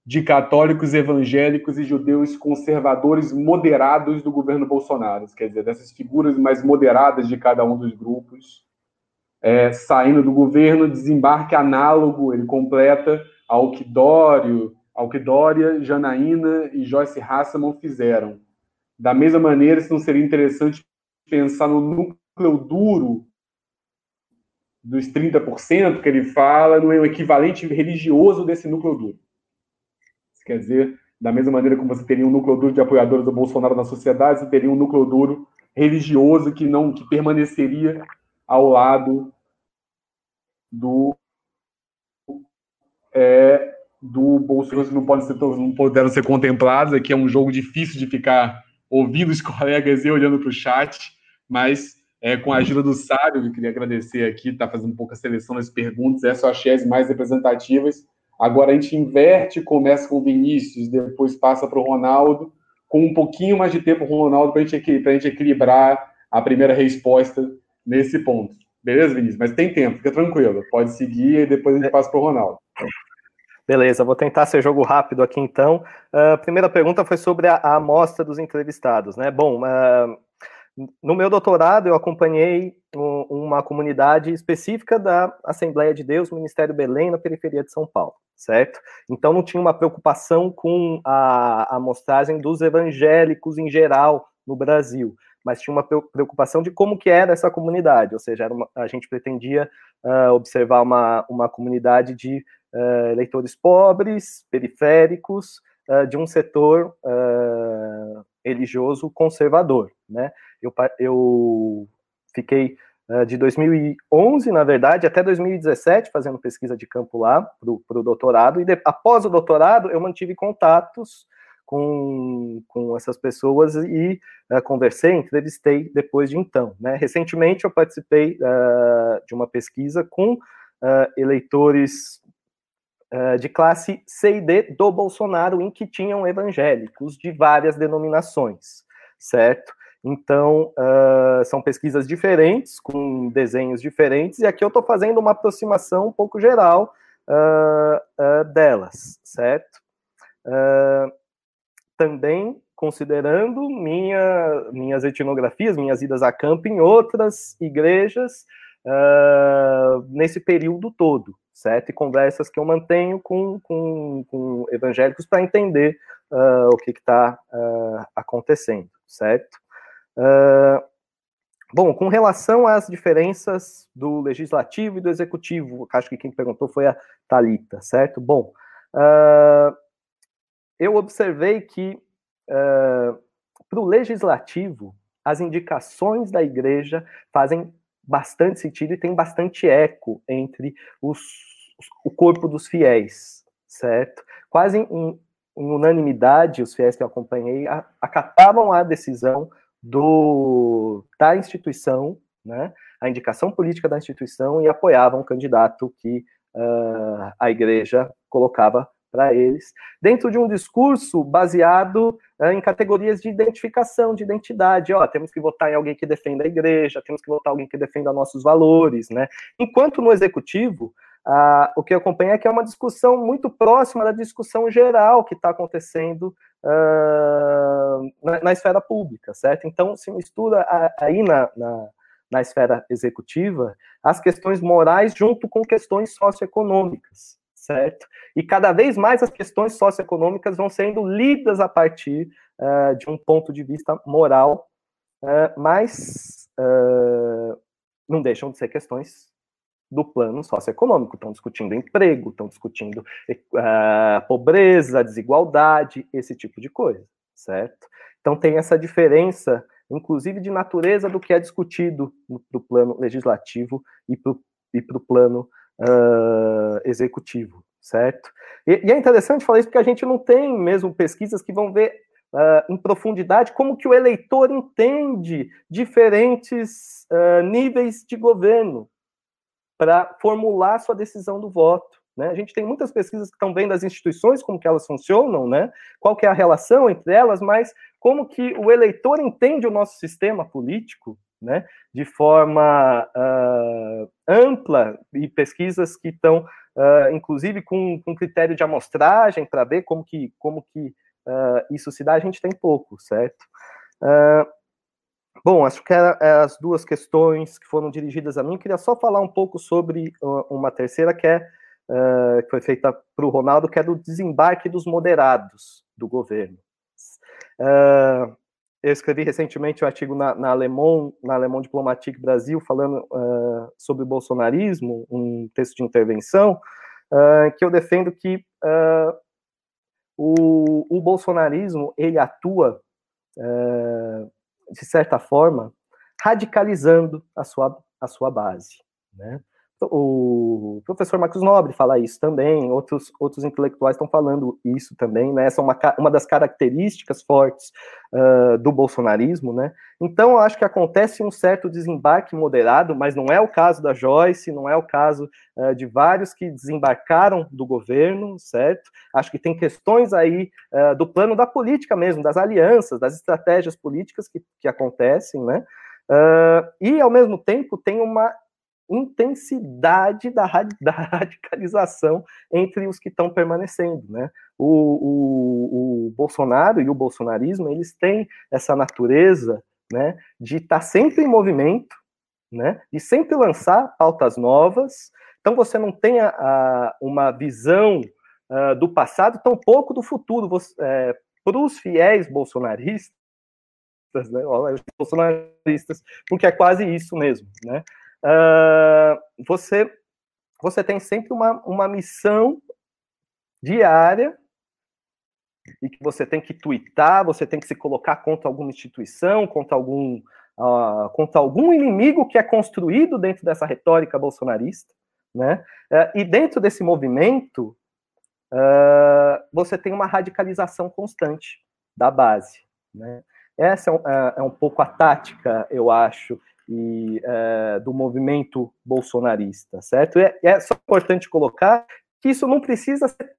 de católicos evangélicos e judeus conservadores moderados do governo Bolsonaro. Quer dizer, dessas figuras mais moderadas de cada um dos grupos, é, saindo do governo, desembarque análogo, ele completa ao que Dória, Janaína e Joyce Hasselman fizeram. Da mesma maneira, se não seria interessante pensar no núcleo duro dos 30% que ele fala, no equivalente religioso desse núcleo duro. Quer dizer, da mesma maneira como você teria um núcleo duro de apoiadores do Bolsonaro na sociedade, você teria um núcleo duro religioso que não que permaneceria ao lado do é, do Bolsonaro não podem ser não puderam ser contemplados. Aqui é um jogo difícil de ficar ouvindo os *laughs* colegas e olhando para o chat, mas é, com a ajuda do Sábio, eu queria agradecer aqui, está fazendo um seleção das perguntas, essas eu achei as mais representativas. Agora a gente inverte, começa com o Vinícius, depois passa para o Ronaldo, com um pouquinho mais de tempo o Ronaldo para a gente equilibrar a primeira resposta nesse ponto. Beleza, Vinícius? Mas tem tempo, fica tranquilo. Pode seguir e depois a gente passa para o Ronaldo. Beleza, vou tentar ser jogo rápido aqui então. A uh, primeira pergunta foi sobre a, a, amostra dos entrevistados, né? Bom, uh, no meu doutorado eu acompanhei um, uma comunidade específica da Assembleia de Deus, Ministério Belém, na periferia de São Paulo, certo? Então não tinha uma preocupação com a, a amostragem dos evangélicos em geral no Brasil mas tinha uma preocupação de como que era essa comunidade, ou seja, uma, a gente pretendia uh, observar uma, uma comunidade de uh, eleitores pobres, periféricos, uh, de um setor religioso conservador, né? Eu, eu fiquei de 2011, na verdade, até 2017, fazendo pesquisa de campo lá para o doutorado, e de, após o doutorado eu mantive contatos com, com essas pessoas e uh, conversei, entrevistei depois de então. Né? Recentemente eu participei uh, de uma pesquisa com uh, eleitores de classe C e D do Bolsonaro, em que tinham evangélicos de várias denominações, certo? Então, são pesquisas diferentes, com desenhos diferentes, e aqui eu estou fazendo uma aproximação um pouco geral delas, certo? Uh, também considerando minha, minhas etnografias, minhas idas a campo em outras igrejas uh, nesse período todo, certo? E conversas que eu mantenho com, com, com evangélicos para entender uh, o que está uh, ah, acontecendo, certo? bom, com relação às diferenças do legislativo e do executivo, acho que quem perguntou foi a Talita, certo? Bom, eu observei que uh, para o legislativo, as indicações da igreja fazem bastante sentido e tem bastante eco entre os, o corpo dos fiéis, certo? Quase em, em unanimidade, os fiéis que eu acompanhei acatavam a decisão do, da instituição, né, a indicação política da instituição e apoiavam o candidato que uh, a igreja colocava para eles, dentro de um discurso baseado é, em categorias de identificação, de identidade. Ó, temos que votar em alguém que defenda a igreja, temos que votar em alguém que defenda nossos valores, né? Enquanto no executivo, o que eu acompanho é que é uma discussão muito próxima da discussão geral que está acontecendo na, na, esfera pública, certo? Então, se mistura aí na, na, na esfera executiva as questões morais junto com questões socioeconômicas certo? E cada vez mais as questões socioeconômicas vão sendo lidas a partir uh, de um ponto de vista moral, uh, mas uh, não deixam de ser questões do plano socioeconômico. Estão discutindo emprego, estão discutindo pobreza, desigualdade, esse tipo de coisa, certo? Então tem essa diferença, inclusive de natureza do que é discutido no, do plano legislativo e para o plano uh, executivo, certo? E, e, é interessante falar isso porque a gente não tem mesmo pesquisas que vão ver uh, em profundidade como que o eleitor entende diferentes uh, níveis de governo para formular sua decisão do voto. Né? A gente tem muitas pesquisas que estão vendo as instituições, como que elas funcionam, né? qual que é a relação entre elas, mas como que o eleitor entende o nosso sistema político, né, de forma uh, ampla e pesquisas que estão, uh, inclusive, com, com critério de amostragem para ver como que, como que uh, isso se dá, a gente tem pouco, certo? bom, acho que eram é as duas questões que foram dirigidas a mim. Eu queria só falar um pouco sobre uma terceira que é que foi feita para o Ronaldo, que é do desembarque dos moderados do governo. Uh, eu escrevi recentemente um artigo na, na Alemão, na Alemão Diplomatique Brasil, falando uh, sobre o bolsonarismo, um texto de intervenção, uh, que eu defendo que o, o, bolsonarismo ele atua, de certa forma, radicalizando a sua, a sua base. Né? O professor Marcos Nobre fala isso também, outros, outros intelectuais estão falando isso também, né? Essa é uma, uma das características fortes uh, do bolsonarismo, né? Então, eu acho que acontece um certo desembarque moderado, mas não é o caso da Joyce, não é o caso uh, de vários que desembarcaram do governo, certo? Acho que tem questões aí uh, do plano da política mesmo, das alianças, das estratégias políticas que, que acontecem, né? e, ao mesmo tempo, tem uma intensidade da, *laughs* da, radicalização entre os que estão permanecendo, né? O, o, o, Bolsonaro e o bolsonarismo, eles têm essa natureza, né, de estar tá sempre em movimento, né, de sempre lançar pautas novas, então você não tem a, a, uma visão uh, do passado, tão pouco do futuro. É, para os fiéis bolsonaristas, né, bolsonaristas, porque é quase isso mesmo, né? Uh, você, você tem sempre uma, uma missão diária e que você tem que twittar, você tem que se colocar contra alguma instituição, contra algum, uh, contra algum inimigo que é construído dentro dessa retórica bolsonarista, né? Uh, e dentro desse movimento, uh, você tem uma radicalização constante da base, né? Essa é é, é um pouco a tática, eu acho, e é, do movimento bolsonarista, certo? E é, só importante colocar que isso não precisa ser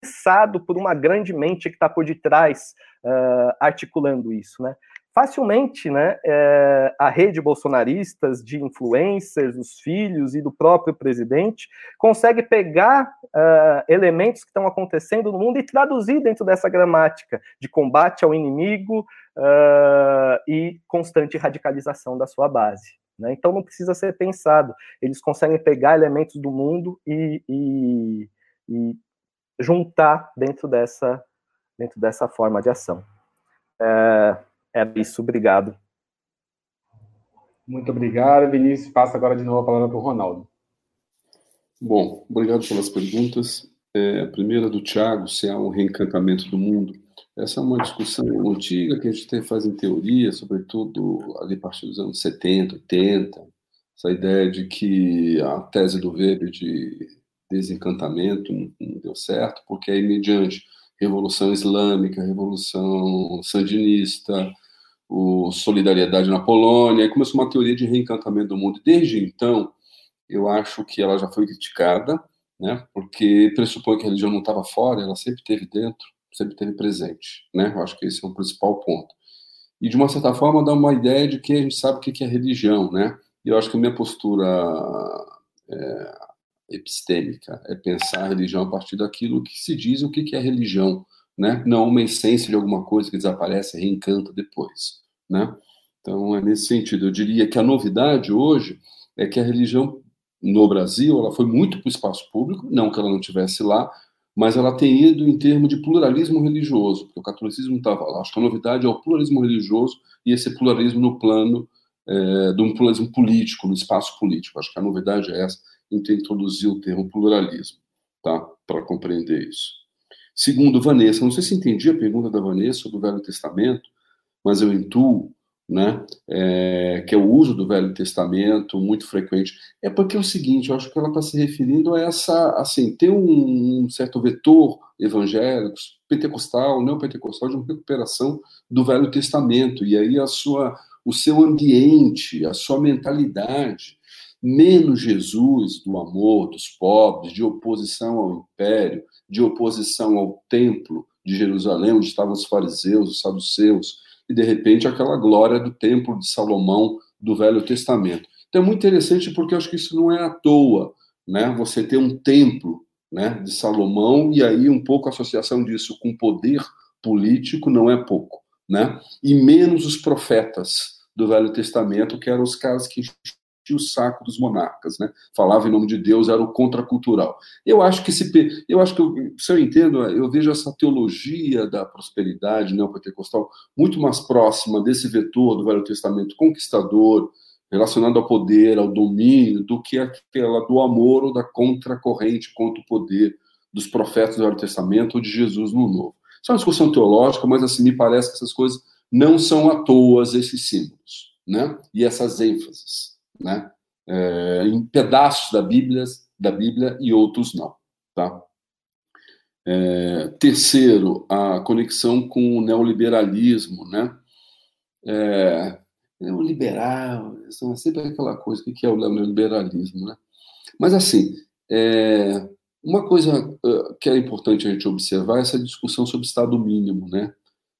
pensado por uma grande mente que está por detrás uh, articulando isso, né? Facilmente, né, é, a rede bolsonaristas de influencers, os filhos e do próprio presidente consegue pegar uh, elementos que estão acontecendo no mundo e traduzir dentro dessa gramática de combate ao inimigo, uh, e constante radicalização da sua base. Né? Então não precisa ser pensado. Eles conseguem pegar elementos do mundo e, e, e juntar dentro dessa, dentro dessa forma de ação. É, é isso, obrigado. Muito obrigado, Vinícius. Passa agora de novo a palavra para o Ronaldo. Bom, obrigado pelas perguntas. É, a primeira do Tiago, se há um reencantamento do mundo. Essa é uma discussão antiga que a gente faz em teoria, sobretudo ali a partir dos anos 70, 80, essa ideia de que a tese do Weber de desencantamento não deu certo, porque aí, mediante Revolução Islâmica, Revolução Sandinista, o Solidariedade na Polônia, aí começou uma teoria de reencantamento do mundo. Desde então, eu acho que ela já foi criticada, né, porque pressupõe que a religião não estava fora, ela sempre esteve dentro, sempre teve presente, né? Eu acho que esse é o principal ponto. E de uma certa forma dá uma ideia de que a gente sabe o que é religião, né? E eu acho que a minha postura é, epistêmica é pensar a religião a partir daquilo que se diz o que é religião, né? Não uma essência de alguma coisa que desaparece, reencanta depois, né? Então é nesse sentido. Eu diria que a novidade hoje é que a religião no Brasil ela foi muito para o espaço público, não que ela não tivesse lá, mas ela tem ido em termos de pluralismo religioso, porque o catolicismo estava lá. Acho que a novidade é o pluralismo religioso e esse pluralismo no plano é, de um pluralismo político, no espaço político. Acho que a novidade é essa, em ter introduzido o termo pluralismo, tá? para compreender isso. Segundo, Vanessa, não sei se entendi a pergunta da Vanessa sobre o Velho Testamento, mas eu intuo né, é, que é o uso do Velho Testamento muito frequente, é porque é o seguinte, eu acho que ela está se referindo a essa, assim, ter um, um, certo vetor evangélico, pentecostal, neopentecostal, de uma recuperação do Velho Testamento, e aí a sua, o seu ambiente, a sua mentalidade, menos Jesus, do amor dos pobres, de oposição ao império, de oposição ao templo de Jerusalém, onde estavam os fariseus, os saduceus, e de repente aquela glória do templo de Salomão do Velho Testamento. Então é muito interessante porque eu acho que isso não é à toa, né? Você ter um templo, né, de Salomão e aí um pouco a associação disso com poder político não é pouco, né? E menos os profetas do Velho Testamento, que eram os caras que o saco dos monarcas, né? Falava em nome de Deus, era o contracultural. Eu acho que se eu acho que eu, se eu entendo, eu vejo essa teologia da prosperidade neopentecostal muito mais próxima desse vetor do Velho Testamento conquistador, relacionado ao poder, ao domínio, do que aquela do amor ou da contracorrente contra o poder dos profetas do Velho Testamento ou de Jesus no Novo. Isso é uma discussão teológica, mas assim me parece que essas coisas não são à toa esses símbolos, né? E essas ênfases né? É, em pedaços da Bíblia, da Bíblia e outros não, tá? É, terceiro, a conexão com o neoliberalismo, né? É, neoliberal, é sempre aquela coisa, o que é o neoliberalismo, né? Mas, assim, é, uma coisa que é importante a gente observar é essa discussão sobre Estado mínimo, né?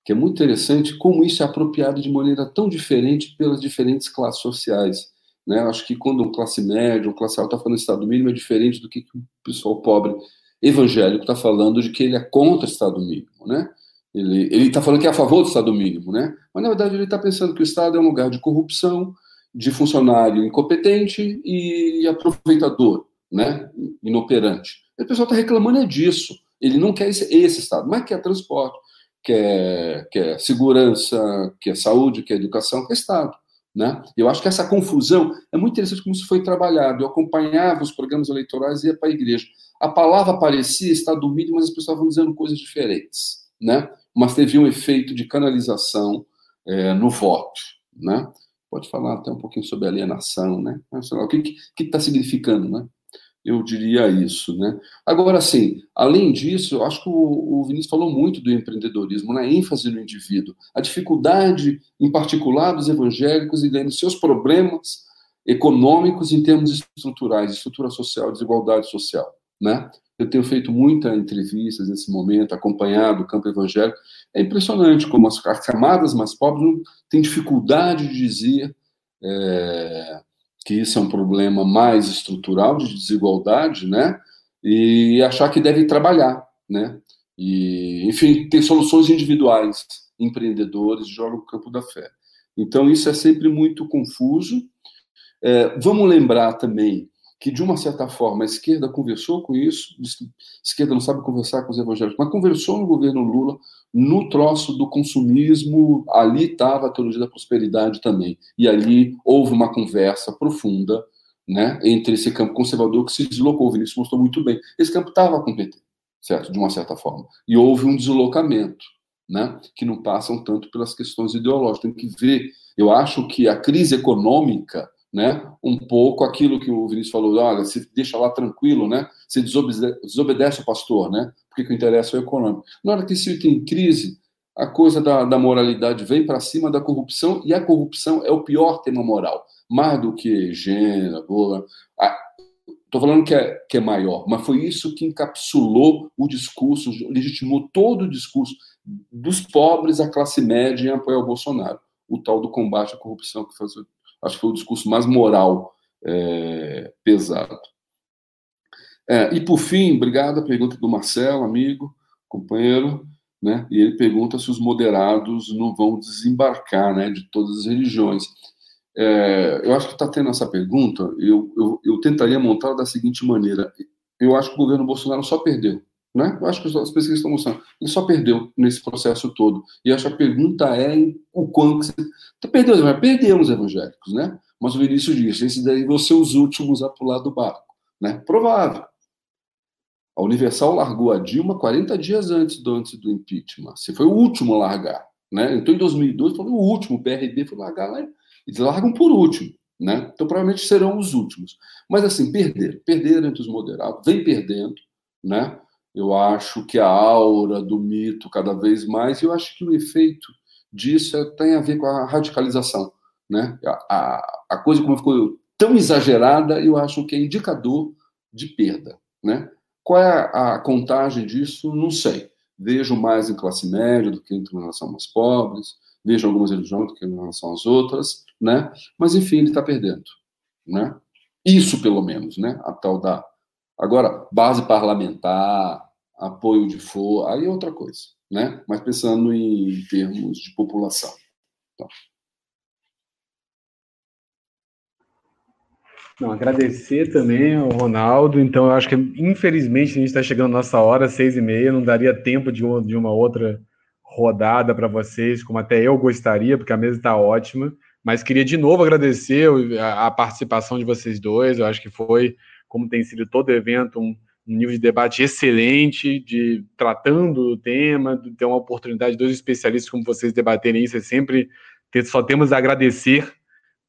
Que é muito interessante como isso é apropriado de maneira tão diferente pelas diferentes classes sociais. Né? Acho que quando um classe média, um classe alta está falando Estado mínimo é diferente do que o pessoal pobre evangélico está falando de que ele é contra o Estado mínimo, né? Ele está falando que é a favor do Estado mínimo, né? Mas na verdade ele está pensando que o Estado é um lugar de corrupção, de funcionário incompetente e aproveitador, né? Inoperante. E o pessoal está reclamando é disso. Ele não quer esse, esse Estado, mas quer transporte, quer, quer segurança, quer saúde, quer educação, quer Estado. Né? Eu acho que essa confusão é muito interessante como isso foi trabalhado. Eu acompanhava os programas eleitorais e ia para a igreja. A palavra parecia estar domínio, mas as pessoas estavam dizendo coisas diferentes. Né? Mas teve um efeito de canalização é, no voto. Né? Pode falar até um pouquinho sobre alienação, né? O que está significando, né? Eu diria isso, né? Agora, sim, além disso, eu acho que o, Vinícius falou muito do empreendedorismo, na ênfase no indivíduo, a dificuldade, em particular, dos evangélicos em seus problemas econômicos em termos estruturais, estrutura social, desigualdade social, né? Eu tenho feito muitas entrevistas nesse momento, acompanhado o campo evangélico. É impressionante como as camadas mais pobres têm dificuldade de dizer é, que isso é um problema mais estrutural de desigualdade, né? E achar que deve trabalhar, né? E, enfim, ter soluções individuais, empreendedores, jogam no campo da fé. Então, isso é sempre muito confuso. É, vamos lembrar também que, de uma certa forma, a esquerda conversou com isso, a esquerda não sabe conversar com os evangélicos, mas conversou no governo Lula no troço do consumismo, ali estava a teologia da prosperidade também. E ali houve uma conversa profunda né, entre esse campo conservador que se deslocou. O Vinícius mostrou muito bem. Esse campo estava com o PT, certo? De uma certa forma. E houve um deslocamento, né, que não passam tanto pelas questões ideológicas. Tem que ver. Eu acho que a crise econômica né? Um pouco aquilo que o Vinícius falou, olha, se deixa lá tranquilo, né? Se desobedece, desobedece o pastor, né? Porque o interesse é o econômico. Na hora que se tem crise, a coisa da, da moralidade vem para cima da corrupção e a corrupção é o pior tema moral, mais do que gênero, Estou falando que é, que é maior, mas foi isso que encapsulou o discurso, legitimou todo o discurso dos pobres à classe média em apoio ao Bolsonaro. O tal do combate à corrupção que faz Acho que foi o discurso mais moral é, pesado. É, e por fim, obrigado a pergunta do Marcelo, amigo, companheiro, né? E ele pergunta se os moderados não vão desembarcar, né, de todas as religiões. É, eu acho que está tendo essa pergunta. Eu, eu, eu tentaria montar da seguinte maneira: eu acho que o governo Bolsonaro só perdeu. Né? Eu acho que as pesquisas estão mostrando. Ele só perdeu nesse processo todo. E acho que a pergunta é o quanto você. Perdeu, vai perder os evangélicos, né? Mas o Vinícius disse: esses daí vão ser os últimos a pular do barco. Né? Provável. A Universal largou a Dilma 40 dias antes do, antes do impeachment. Se foi o último a largar. Né? Então, em 2002, foi o último. O PRB foi largar lá. Eles largam por último. Né? Então, provavelmente serão os últimos. Mas, assim, perderam. Perderam entre os moderados. Vem perdendo. Né? Eu acho que a aura do mito cada vez mais, eu acho que o efeito disso é, tem a ver com a radicalização. Né? A, a, a coisa como ficou tão exagerada, eu acho que é indicador de perda. Né? Qual é a, a contagem disso? Não sei. Vejo mais em classe média do que em relação aos pobres. vejo algumas religiões do que em relação às outras, né? Mas enfim, ele está perdendo, né? Isso pelo menos, né? A tal da agora base parlamentar, apoio de for, aí é outra coisa, né? Mas pensando em termos de população. Então. Não, agradecer também ao Ronaldo. Então, eu acho que, infelizmente, a gente está chegando nossa hora, seis e meia, não daria tempo de uma, de uma outra rodada para vocês, como até eu gostaria, porque a mesa está ótima. Mas queria de novo agradecer a, participação de vocês dois. Eu acho que foi, como tem sido todo evento, um, um nível de debate excelente, de tratando o tema, de ter uma oportunidade de dois especialistas como vocês debaterem isso. É sempre só temos a agradecer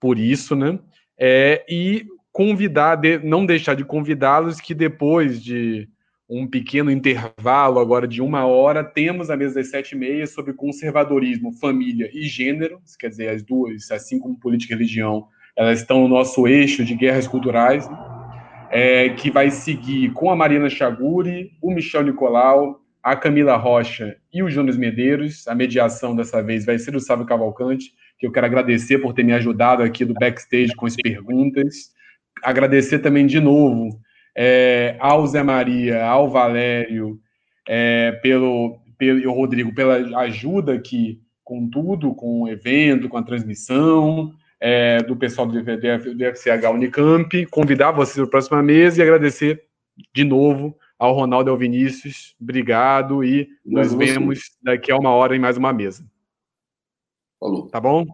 por isso, né? É, e convidar, de, não deixar de convidá-los que depois de um pequeno intervalo agora de uma hora, temos a mesa das sete e meia sobre conservadorismo, família e gênero, quer dizer, as duas, assim como política e religião, elas estão no nosso eixo de guerras culturais, né? É, que vai seguir com a Mariana Chaguri, o Michel Nicolau, a Camila Rocha e o Jonas Medeiros. A mediação dessa vez vai ser do Sábio Cavalcante, que eu quero agradecer por ter me ajudado aqui do backstage com as perguntas agradecer também de novo é, ao Zé Maria, ao Valério, é, pelo, pelo, e Rodrigo, pela ajuda aqui com tudo, com o evento, com a transmissão, é, do pessoal do, do, do FCH Unicamp, convidar vocês para a próxima mesa e agradecer de novo ao Ronaldo e ao Vinícius. Obrigado e nós vemos daqui a uma hora em mais uma mesa. Falou. Tá bom?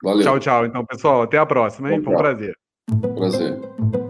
Valeu. Tchau, tchau. Então, pessoal, até a próxima, hein? Foi um prazer. Prazer.